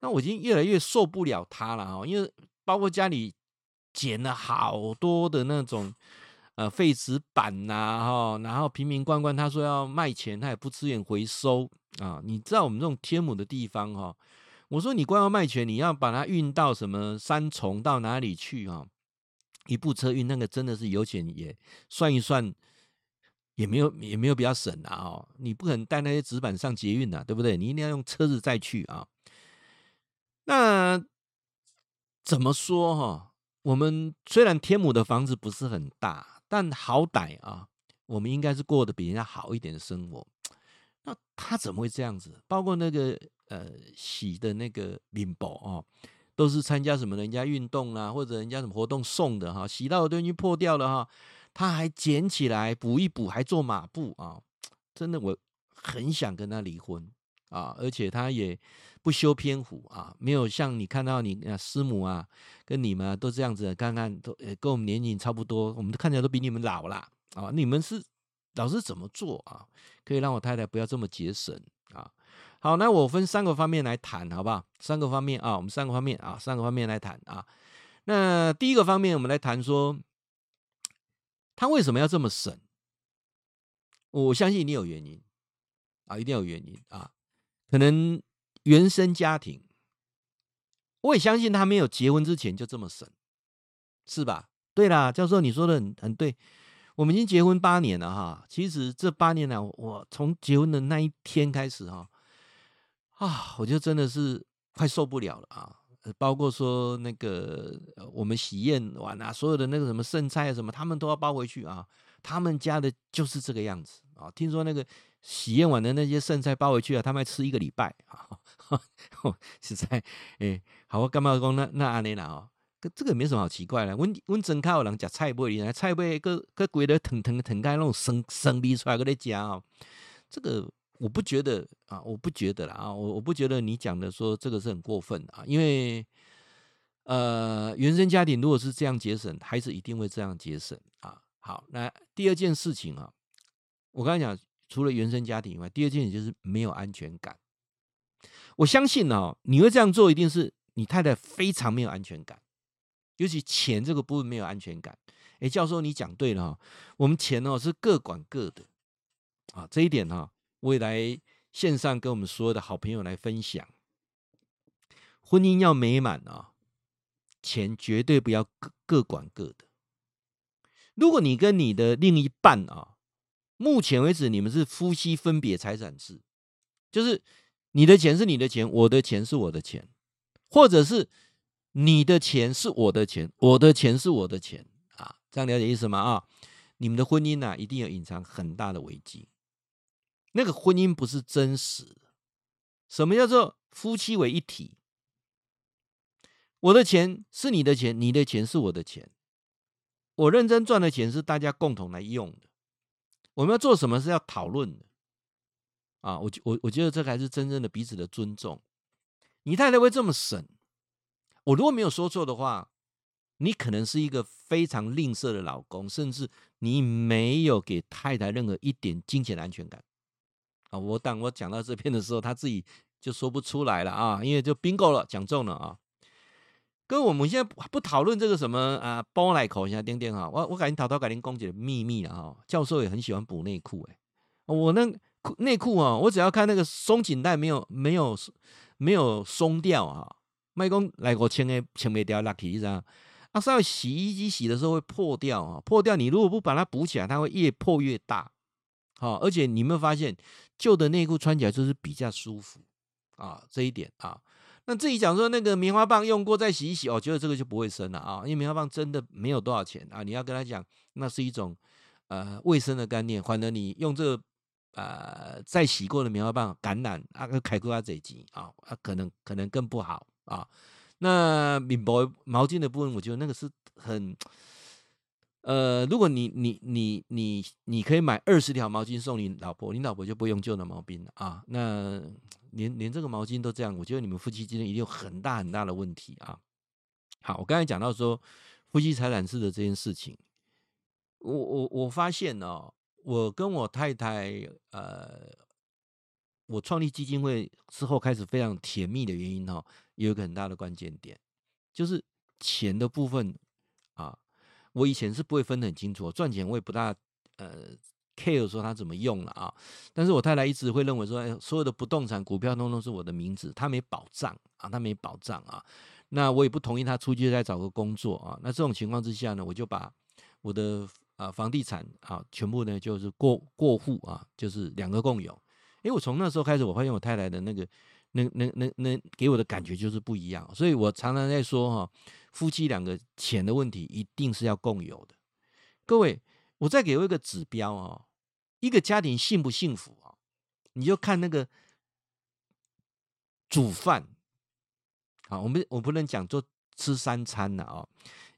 那我已经越来越受不了它了哈，因为包括家里。捡了好多的那种呃废纸板呐哈，然后瓶瓶罐罐，他说要卖钱，他也不支援回收啊。你知道我们这种天母的地方哈，我说你光要卖钱，你要把它运到什么三重到哪里去啊？一部车运那个真的是油钱也算一算，也没有也没有比较省啊哦。你不可能带那些纸板上捷运呐，对不对？你一定要用车子再去啊。那怎么说哈？我们虽然天母的房子不是很大，但好歹啊，我们应该是过得比人家好一点的生活。那他怎么会这样子？包括那个呃洗的那个面包啊，都是参加什么人家运动啊，或者人家什么活动送的哈，洗到的东西破掉了哈，他还捡起来补一补，还做马步啊，真的我很想跟他离婚啊，而且他也。不修边幅啊，没有像你看到你啊师母啊，跟你们、都这样子，看看都跟我们年龄差不多，我们看起来都比你们老啦啊。你们是老师怎么做啊？可以让我太太不要这么节省。好，那我分三个方面来谈，好不好？三个方面啊，我们三个方面啊，三个方面来谈啊。那第一个方面，我们来谈说他为什么要这么省？我相信你有原因啊，一定有原因啊，可能。原生家庭，我也相信他没有结婚之前就这么省，是吧？对啦，教授你说的很很对，我们已经结婚八年了哈。其实这八年来，我从结婚的那一天开始哈，啊，我就真的是快受不了了啊！包括说那个我们喜宴完啊，所有的那个什么剩菜什么，他们都要包回去啊。他们家的就是这个样子啊。听说那个。喜宴完的那些剩菜包回去啊，他们还吃一个礼拜啊！<laughs> 实在，哎、好，我干嘛讲那那安尼啦？哦，这个没什么好奇怪的。温温真靠人吃菜贝，来菜贝个个规的腾腾腾开那种生生逼出来个在夹哦。这个我不觉得啊，我不觉得啦啊，我我不觉得你讲的说这个是很过分啊，因为呃，原生家庭如果是这样节省，孩子一定会这样节省啊。好，那第二件事情啊，我刚才讲。除了原生家庭以外，第二件事就是没有安全感。我相信哦，你会这样做，一定是你太太非常没有安全感，尤其钱这个部分没有安全感。哎，教授你讲对了哈，我们钱哦是各管各的啊，这一点哈，未来线上跟我们所有的好朋友来分享。婚姻要美满啊，钱绝对不要各各管各的。如果你跟你的另一半啊，目前为止你们是夫妻分别财产制，就是你的钱是你的钱，我的钱是我的钱，或者是你的钱是我的钱，我的钱是我的钱啊，这样了解意思吗？啊，你们的婚姻呢，一定有隐藏很大的危机，那个婚姻不是真实。什么叫做夫妻为一体？我的钱是你的钱，你的钱是我的钱。我认真赚的钱是大家共同来用的。我们要做什么是要讨论的啊！我我我觉得这才是真正的彼此的尊重。你太太会这么省？我如果没有说错的话，你可能是一个非常吝啬的老公，甚至你没有给太太任何一点金钱的安全感。啊，我当我讲到这边的时候，他自己就说不出来了啊，因为就 bingo 了，讲中了啊。跟我们现在不讨论这个什么啊，包来口一下，丁丁哈，我我赶紧讨讨改天公姐的秘密了哈。教授也很喜欢补内裤哎，我那内裤啊，我只要看那个松紧带没有没有没有松掉啊，麦公来我牵诶牵没掉 lucky 这样啊，稍微洗衣机洗的时候会破掉啊，破掉你如果不把它补起来，它会越破越大。好，而且你有没有发现？旧的内裤穿起来就是比较舒服啊，这一点啊。那自己讲说那个棉花棒用过再洗一洗，哦，觉得这个就不会生了啊，因为棉花棒真的没有多少钱啊。你要跟他讲，那是一种呃卫生的概念，反而你用这个呃再洗过的棉花棒感染啊，开过啊这几啊，啊可能可能更不好啊。那棉薄毛巾的部分，我觉得那个是很。呃，如果你你你你你可以买二十条毛巾送你老婆，你老婆就不用旧的毛巾了啊。那连连这个毛巾都这样，我觉得你们夫妻之间一定有很大很大的问题啊。好，我刚才讲到说夫妻财产制的这件事情，我我我发现哦，我跟我太太呃，我创立基金会之后开始非常甜蜜的原因哈，有一个很大的关键点，就是钱的部分。我以前是不会分得很清楚，赚钱我也不大呃 care 说他怎么用了啊。但是我太太一直会认为说，哎，所有的不动产、股票通通是我的名字，他没保障啊，他没保障啊。那我也不同意他出去再找个工作啊。那这种情况之下呢，我就把我的啊房地产啊全部呢就是过过户啊，就是两个共有。因为我从那时候开始，我发现我太太的那个那那那那给我的感觉就是不一样，所以我常常在说哈。夫妻两个钱的问题一定是要共有的。各位，我再给我一个指标哦，一个家庭幸不幸福啊？你就看那个煮饭。啊，我们我不能讲做吃三餐的啊，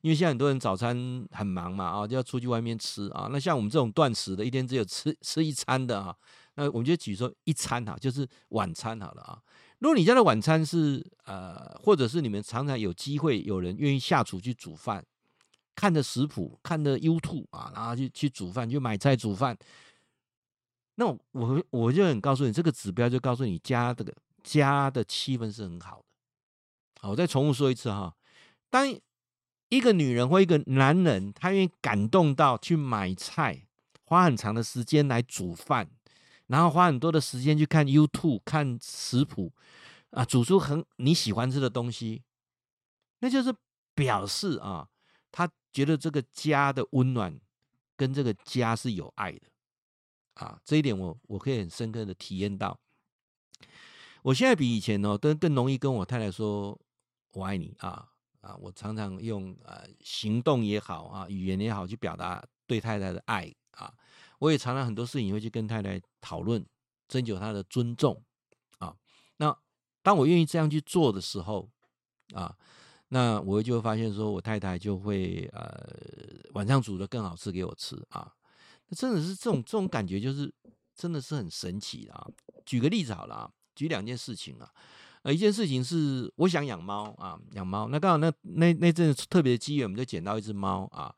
因为现在很多人早餐很忙嘛啊，就要出去外面吃啊。那像我们这种断食的，一天只有吃吃一餐的啊，那我们就举说一餐哈，就是晚餐好了啊。如果你家的晚餐是呃，或者是你们常常有机会有人愿意下厨去煮饭，看着食谱，看着 YouTube 啊，然后去去煮饭，去买菜煮饭，那我我就很告诉你，这个指标就告诉你家这个家的气氛是很好的。好，我再重复说一次哈，当一个女人或一个男人，他愿意感动到去买菜，花很长的时间来煮饭。然后花很多的时间去看 YouTube 看食谱啊，煮出很你喜欢吃的东西，那就是表示啊，他觉得这个家的温暖跟这个家是有爱的啊，这一点我我可以很深刻的体验到。我现在比以前哦，都更容易跟我太太说我爱你啊啊，我常常用呃行动也好啊，语言也好去表达对太太的爱啊。我也常常很多事情会去跟太太讨论，征求她的尊重啊。那当我愿意这样去做的时候啊，那我就会发现说，我太太就会呃晚上煮的更好吃给我吃啊。那真的是这种这种感觉，就是真的是很神奇的啊。举个例子好了啊，举两件事情啊。呃，一件事情是我想养猫啊，养猫。那刚好那那那阵特别的机缘，我们就捡到一只猫啊。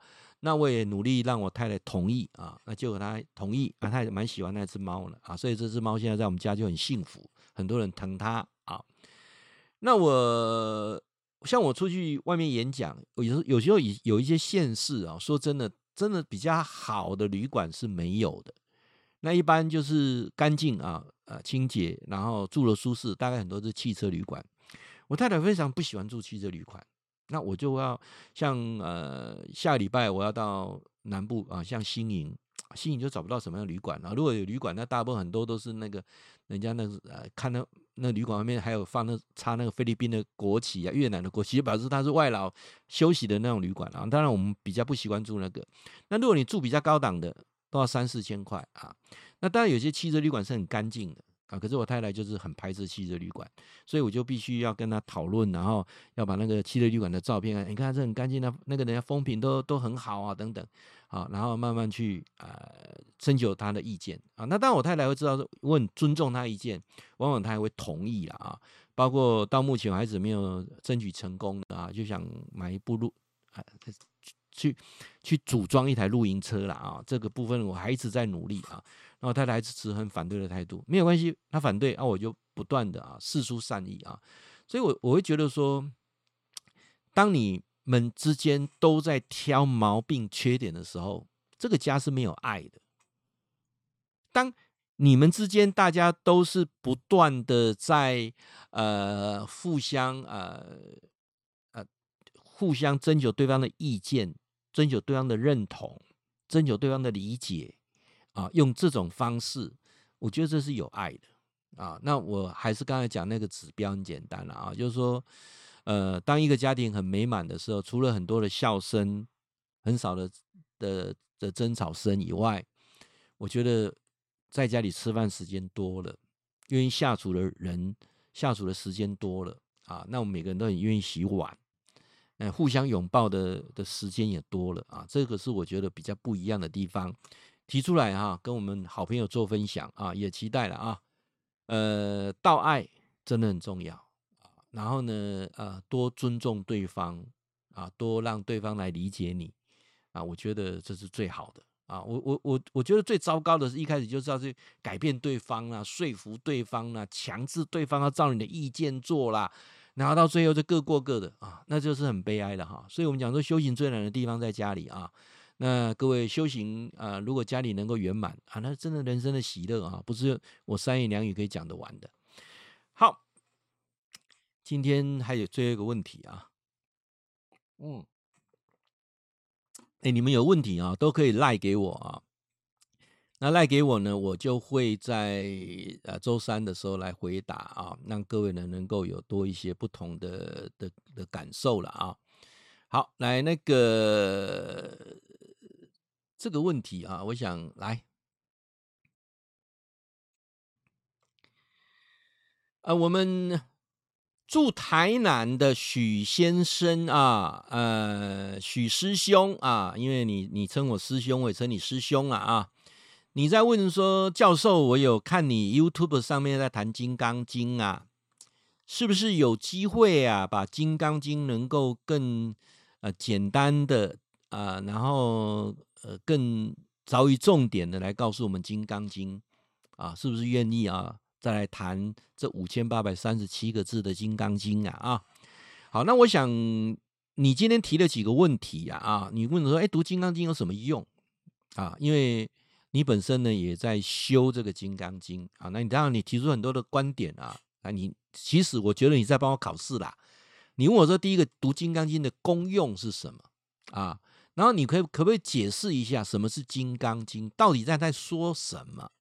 那我也努力让我太太同意啊，那结果她同意啊，她也蛮喜欢那只猫的啊，所以这只猫现在在我们家就很幸福，很多人疼它啊。那我像我出去外面演讲，有时有时候有有一些县市啊，说真的，真的比较好的旅馆是没有的。那一般就是干净啊，呃，清洁，然后住了舒适，大概很多是汽车旅馆。我太太非常不喜欢住汽车旅馆那我就要像呃下礼拜我要到南部啊，像新营，新营就找不到什么样的旅馆啊。如果有旅馆，那大部分很多都是那个人家那呃看到那旅馆外面还有放那插那个菲律宾的国旗啊、越南的国旗，表示他是外劳休息的那种旅馆啊。当然我们比较不习惯住那个。那如果你住比较高档的，都要三四千块啊。那当然有些汽车旅馆是很干净的。啊，可是我太太就是很排斥汽车旅馆，所以我就必须要跟她讨论，然后要把那个汽车旅馆的照片，你看这很干净的，那个人家风评都都很好啊，等等，啊，然后慢慢去呃征求她的意见啊。那当然我太太会知道，我很尊重她意见，往往她还会同意了啊。包括到目前为止没有争取成功啊，就想买一部路啊，去去组装一台露营车了啊。这个部分我还一直在努力啊。然后太太还是持很反对的态度，没有关系，他反对啊，我就不断的啊四出善意啊，所以我我会觉得说，当你们之间都在挑毛病缺点的时候，这个家是没有爱的。当你们之间大家都是不断的在呃互相呃呃互相征求对方的意见，征求对方的认同，征求对方的理解。啊，用这种方式，我觉得这是有爱的啊。那我还是刚才讲那个指标很简单了啊，就是说，呃，当一个家庭很美满的时候，除了很多的笑声、很少的的的争吵声以外，我觉得在家里吃饭时间多了，愿意下厨的人下厨的时间多了啊，那我们每个人都很愿意洗碗，呃，互相拥抱的的时间也多了啊，这个是我觉得比较不一样的地方。提出来哈，跟我们好朋友做分享啊，也期待了啊。呃，道爱真的很重要啊。然后呢，呃，多尊重对方啊，多让对方来理解你啊。我觉得这是最好的啊。我我我我觉得最糟糕的是一开始就是要去改变对方啊，说服对方啊，强制对方要照你的意见做啦，然后到最后就各过各的啊，那就是很悲哀的哈。所以我们讲说修行最难的地方在家里啊。那各位修行啊、如果家里能够圆满啊，那真的人生的喜乐啊，不是我三言两语可以讲得完的。好，今天还有最后一个问题啊，嗯，哎，你们有问题啊，都可以赖给我啊。那赖给我呢，我就会在呃周三的时候来回答啊，让各位呢能够有多一些不同的的的感受了啊。好，来那个。这个问题啊，我想来，呃，我们住台南的许先生啊，呃，许师兄啊，因为你你称我师兄，我也称你师兄啊啊，你在问说，教授，我有看你 YouTube 上面在谈《金刚经》啊，是不是有机会啊，把《金刚经》能够更呃简单的啊、呃，然后。呃，更着于重点的来告诉我们《金刚经》啊，是不是愿意啊？再来谈这五千八百三十七个字的《金刚经》啊啊！好，那我想你今天提了几个问题呀啊，啊？你问说，哎，读《金刚经》有什么用啊？因为你本身呢也在修这个《金刚经》啊，那你当然你提出很多的观点啊，啊，你其实我觉得你在帮我考试啦。你问我说，第一个读《金刚经》的功用是什么啊？然后你可以可不可以解释一下什么是《金刚经》？到底在在说什么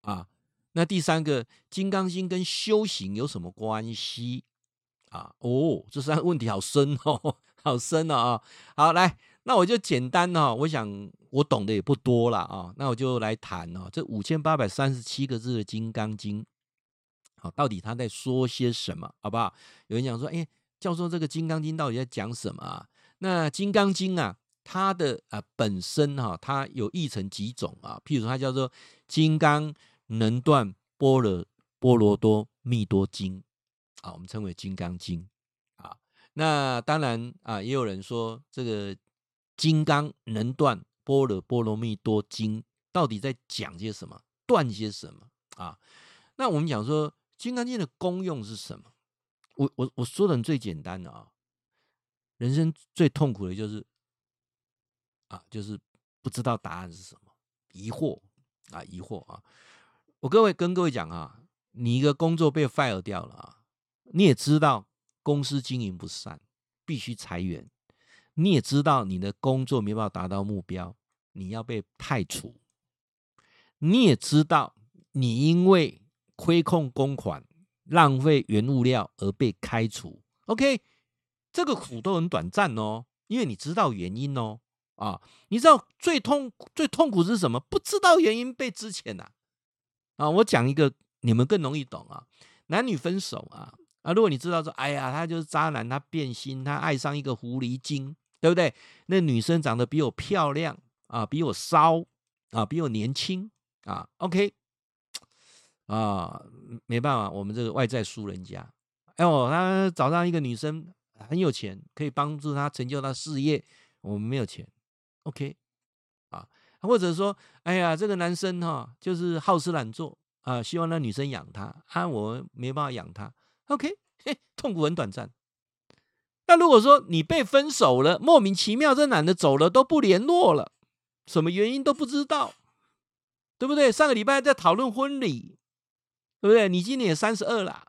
啊？那第三个，《金刚经》跟修行有什么关系啊？哦，这三个问题好深哦，好深哦！好，来，那我就简单哦，我想我懂得也不多了啊，那我就来谈哦，这五千八百三十七个字的《金刚经》，好，到底他在说些什么？好不好？有人讲说，哎，教授，这个《金刚经》到底在讲什么啊？那《金刚经》啊。它的啊本身哈，它有译成几种啊？譬如它叫做《金刚能断波若波罗多密多经》啊，我们称为《金刚经》啊。那当然啊，也有人说这个《金刚能断波若波罗蜜多经》到底在讲些什么，断些什么啊？那我们讲说《金刚经》的功用是什么？我我我说的最简单的啊，人生最痛苦的就是。啊，就是不知道答案是什么，疑惑啊，疑惑啊！我各位跟各位讲啊，你一个工作被 fire 掉了啊，你也知道公司经营不善，必须裁员，你也知道你的工作没办法达到目标，你要被派除，你也知道你因为亏空公款、浪费原物料而被开除。OK，这个苦都很短暂哦，因为你知道原因哦。啊，你知道最痛最痛苦是什么？不知道原因被之前呐。啊，我讲一个你们更容易懂啊。男女分手啊啊，如果你知道说，哎呀，他就是渣男，他变心，他爱上一个狐狸精，对不对？那女生长得比我漂亮啊，比我骚啊，比我年轻啊。OK，啊，没办法，我们这个外在输人家。哎呦，他找到一个女生很有钱，可以帮助他成就他事业，我们没有钱。OK，啊，或者说，哎呀，这个男生哈、哦，就是好吃懒做啊，希望那女生养他，啊，我没办法养他。OK，嘿，痛苦很短暂。那如果说你被分手了，莫名其妙，这男的走了都不联络了，什么原因都不知道，对不对？上个礼拜在讨论婚礼，对不对？你今年也三十二了，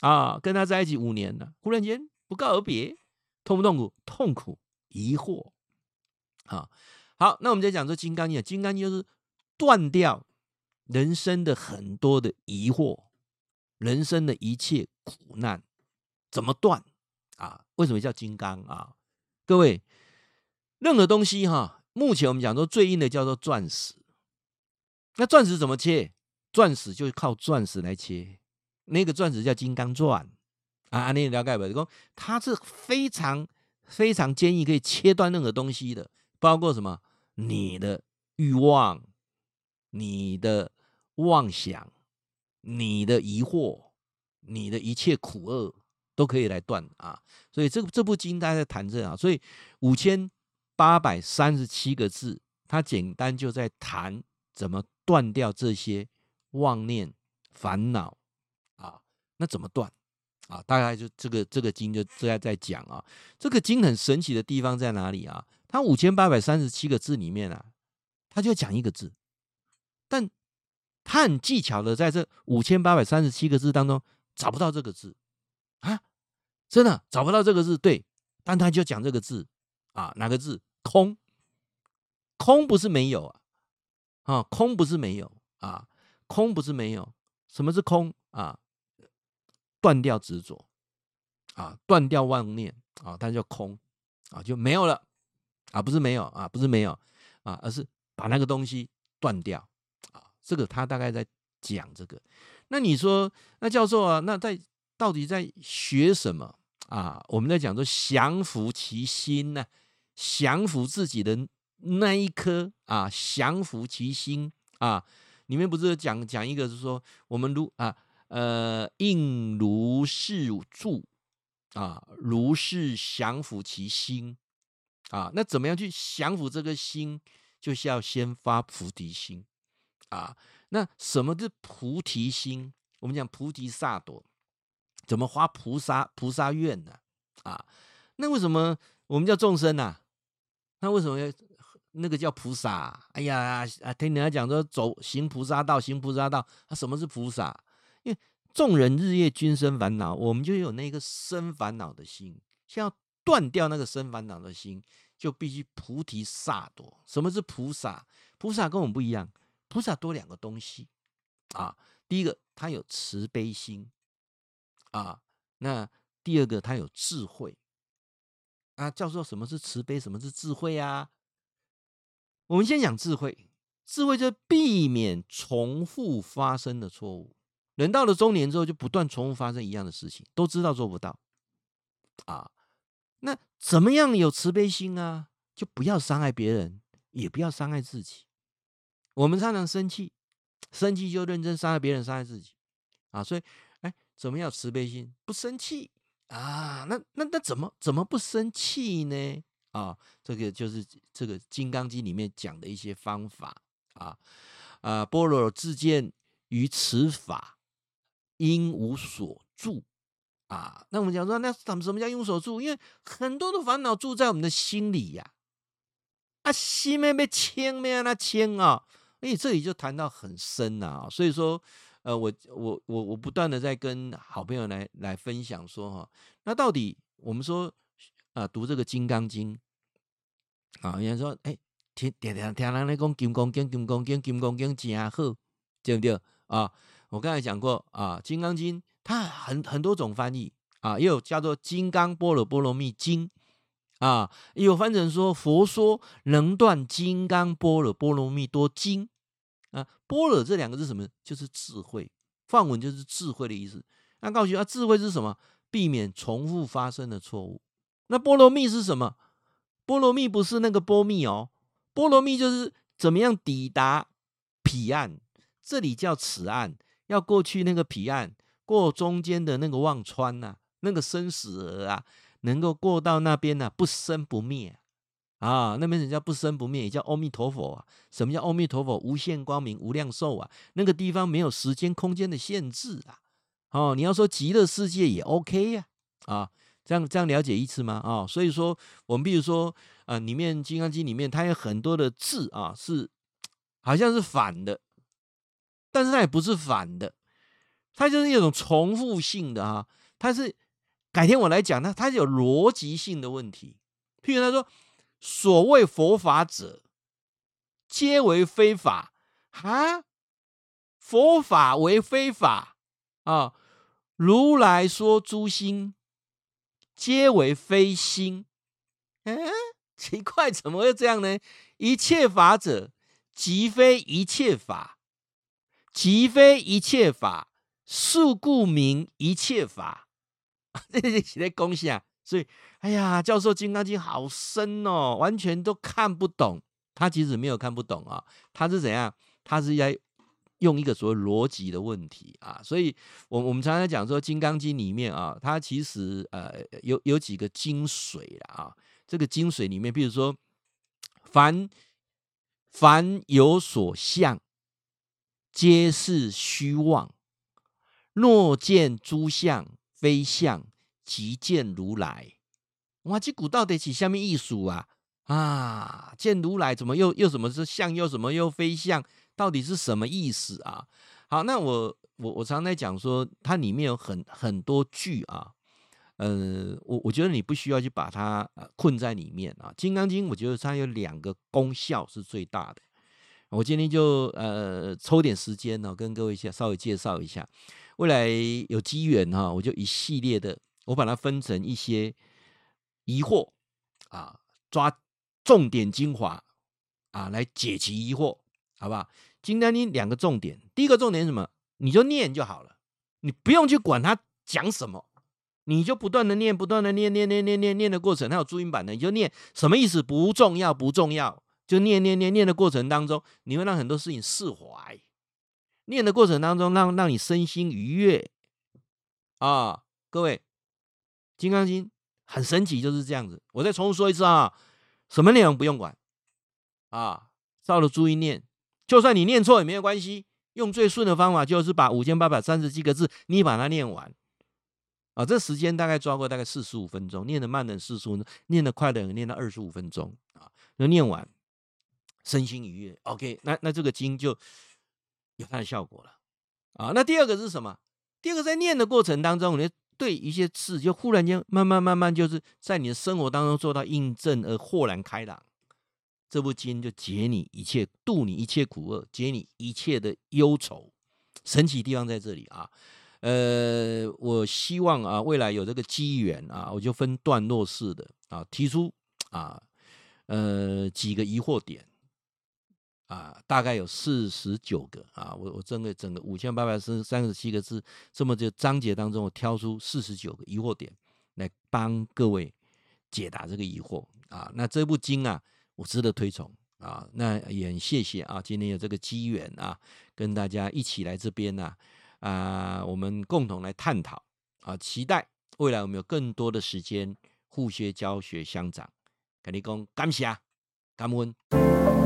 啊，跟他在一起五年了，忽然间不告而别，痛不痛苦？痛苦，疑惑。好，好，那我们再讲说《金刚经》，《金刚经》就是断掉人生的很多的疑惑，人生的一切苦难，怎么断啊？为什么叫金刚啊？各位，任何东西哈，目前我们讲说最硬的叫做钻石，那钻石怎么切？钻石就是靠钻石来切，那个钻石叫金刚钻啊，你了解不？它是非常非常坚硬，可以切断任何东西的。包括什么？你的欲望、你的妄想、你的疑惑、你的一切苦厄，都可以来断啊！所以这这部经大家在谈这啊，所以五千八百三十七个字，它简单就在谈怎么断掉这些妄念、烦恼啊。那怎么断啊？大概就这个这个经就在在讲啊。这个经很神奇的地方在哪里啊？他五千八百三十七个字里面啊，他就讲一个字，但他很技巧的在这五千八百三十七个字当中找不到这个字啊，真的找不到这个字。对，但他就讲这个字啊，哪个字？空，空不是没有啊，啊，空不是没有啊，空不是没有。什么是空啊？断掉执着啊，断掉妄念啊，它叫空啊，就没有了。啊，不是没有啊，不是没有啊，而是把那个东西断掉啊。这个他大概在讲这个。那你说，那教授啊，那在到底在学什么啊？我们在讲说降服其心呢、降服自己的那一颗啊，降服其心啊。里面不是讲讲一个，是说我们如啊呃应如是住啊，如是降服其心。啊，那怎么样去降服这个心？就是要先发菩提心啊。那什么是菩提心？我们讲菩提萨埵，怎么发菩萨菩萨愿呢？啊，那为什么我们叫众生啊？那为什么要那个叫菩萨？哎呀啊，听人家讲说走行菩萨道，行菩萨道。那什么是菩萨？因为众人日夜均生烦恼，我们就有那个生烦恼的心，像。断掉那个生烦恼的心，就必须菩提萨埵。什么是菩萨？菩萨跟我们不一样，菩萨多两个东西啊。第一个，他有慈悲心啊。那第二个，他有智慧啊。叫做什么是慈悲？什么是智慧啊？我们先讲智慧。智慧就是避免重复发生的错误。人到了中年之后，就不断重复发生一样的事情，都知道做不到啊。那怎么样有慈悲心啊？就不要伤害别人，也不要伤害自己。我们常常生气，生气就认真伤害别人，伤害自己啊！所以，哎，怎么样慈悲心？不生气啊？那那那怎么怎么不生气呢？啊，这个就是这个《金刚经》里面讲的一些方法啊啊！般若自见于此法，应无所住。啊，那我们讲说，那什么什么叫用手住？因为很多的烦恼住在我们的心里呀、啊，啊，心没被牵，没让它牵啊，哎这里就谈到很深呐、啊，所以说，呃，我我我我不断的在跟好朋友来来分享说哈，那到底我们说啊，读这个《金刚经》啊，人家说，哎，听听听听人来讲《金刚经》，《金刚经》，《金刚经》真好，对不对啊？我刚才讲过啊，《金刚经》它很很多种翻译啊，也有叫做《金刚般若波罗蜜经》啊，有翻成说佛说能断金刚般若波罗蜜多经啊。般若这两个字什么？就是智慧，梵文就是智慧的意思。那告诉你啊，智慧是什么？避免重复发生的错误。那波罗蜜是什么？波罗蜜不是那个波蜜哦，波罗蜜就是怎么样抵达彼岸，这里叫此岸。要过去那个彼岸，过中间的那个忘川呐、啊，那个生死河啊，能够过到那边呢、不生不灭啊，那边人叫不生不灭，也叫阿弥陀佛啊。什么叫阿弥陀佛？无限光明，无量寿啊。那个地方没有时间空间的限制啊。哦，你要说极乐世界也 OK 呀，啊，这样这样了解意思吗？啊、哦，所以说我们比如说啊、呃，里面《金刚经》里面它有很多的字啊，是好像是反的。但是它也不是反的，它就是一种重复性的哈，它是改天我来讲，它它是有逻辑性的问题。譬如他说：“所谓佛法者，皆为非法啊，佛法为非法啊，如来说诸心，皆为非心。”哎，奇怪，怎么会这样呢？一切法者，即非一切法。即非一切法，树故名一切法。<laughs> 这是在恭喜啊！所以，哎呀，教授《金刚经》好深哦，完全都看不懂。他其实没有看不懂啊，他是怎样？他是在用一个所谓逻辑的问题啊。所以，我我们常常讲说，《金刚经》里面啊，它其实呃有有几个精髓啊。这个精髓里面，比如说，凡凡有所相。皆是虚妄，若见诸相非相，即见如来。哇，这古到底是什么意思啊？啊，见如来怎么又又什么是相，又什么又非相？到底是什么意思啊？好，那我我我常在讲说，它里面有很很多句啊，呃，我我觉得你不需要去把它困在里面啊。《金刚经》我觉得它有两个功效是最大的。我今天就呃抽点时间呢，跟各位先稍微介绍一下。未来有机缘哈，我就一系列的，我把它分成一些疑惑啊，抓重点精华啊，来解其疑惑，好不好？今天呢两个重点，第一个重点是什么？你就念就好了，你不用去管他讲什么，你就不断的念，不断的念，念念念念念的过程，它有注音版的，你就念，什么意思？不重要，不重要。就念念念念的过程当中，你会让很多事情释怀。念的过程当中让，让你身心愉悦啊！各位，《金刚经》很神奇，就是这样子。我再重复说一次啊，什么内容不用管啊，照着注意念。就算你念错也没有关系，用最顺的方法，就是把五千八百三十七个字，你把它念完啊。这时间大概抓过大概四十五分钟，念得慢的四十五，念得快的念到二十五分钟啊，就念完。身心愉悦，OK，那那这个经就有它的效果了啊。那第二个是什么？第二个在念的过程当中，你对一些事就忽然间慢慢慢慢，就是在你的生活当中做到印证而豁然开朗。这部经就解你一切，度你一切苦厄，解你一切的忧愁。神奇地方在这里啊。呃，我希望啊，未来有这个机缘啊，我就分段落式的啊，提出啊，呃，几个疑惑点。啊，大概有四十九个啊，我我整个整个五千八百三三十七个字，这么就章节当中，我挑出四十九个疑惑点来帮各位解答这个疑惑啊。那这部经啊，我值得推崇啊。那也很谢谢啊，今天有这个机缘啊，跟大家一起来这边呐啊，啊，我们共同来探讨啊，期待未来我们有更多的时间互学教学相长。跟你讲感谢，感恩。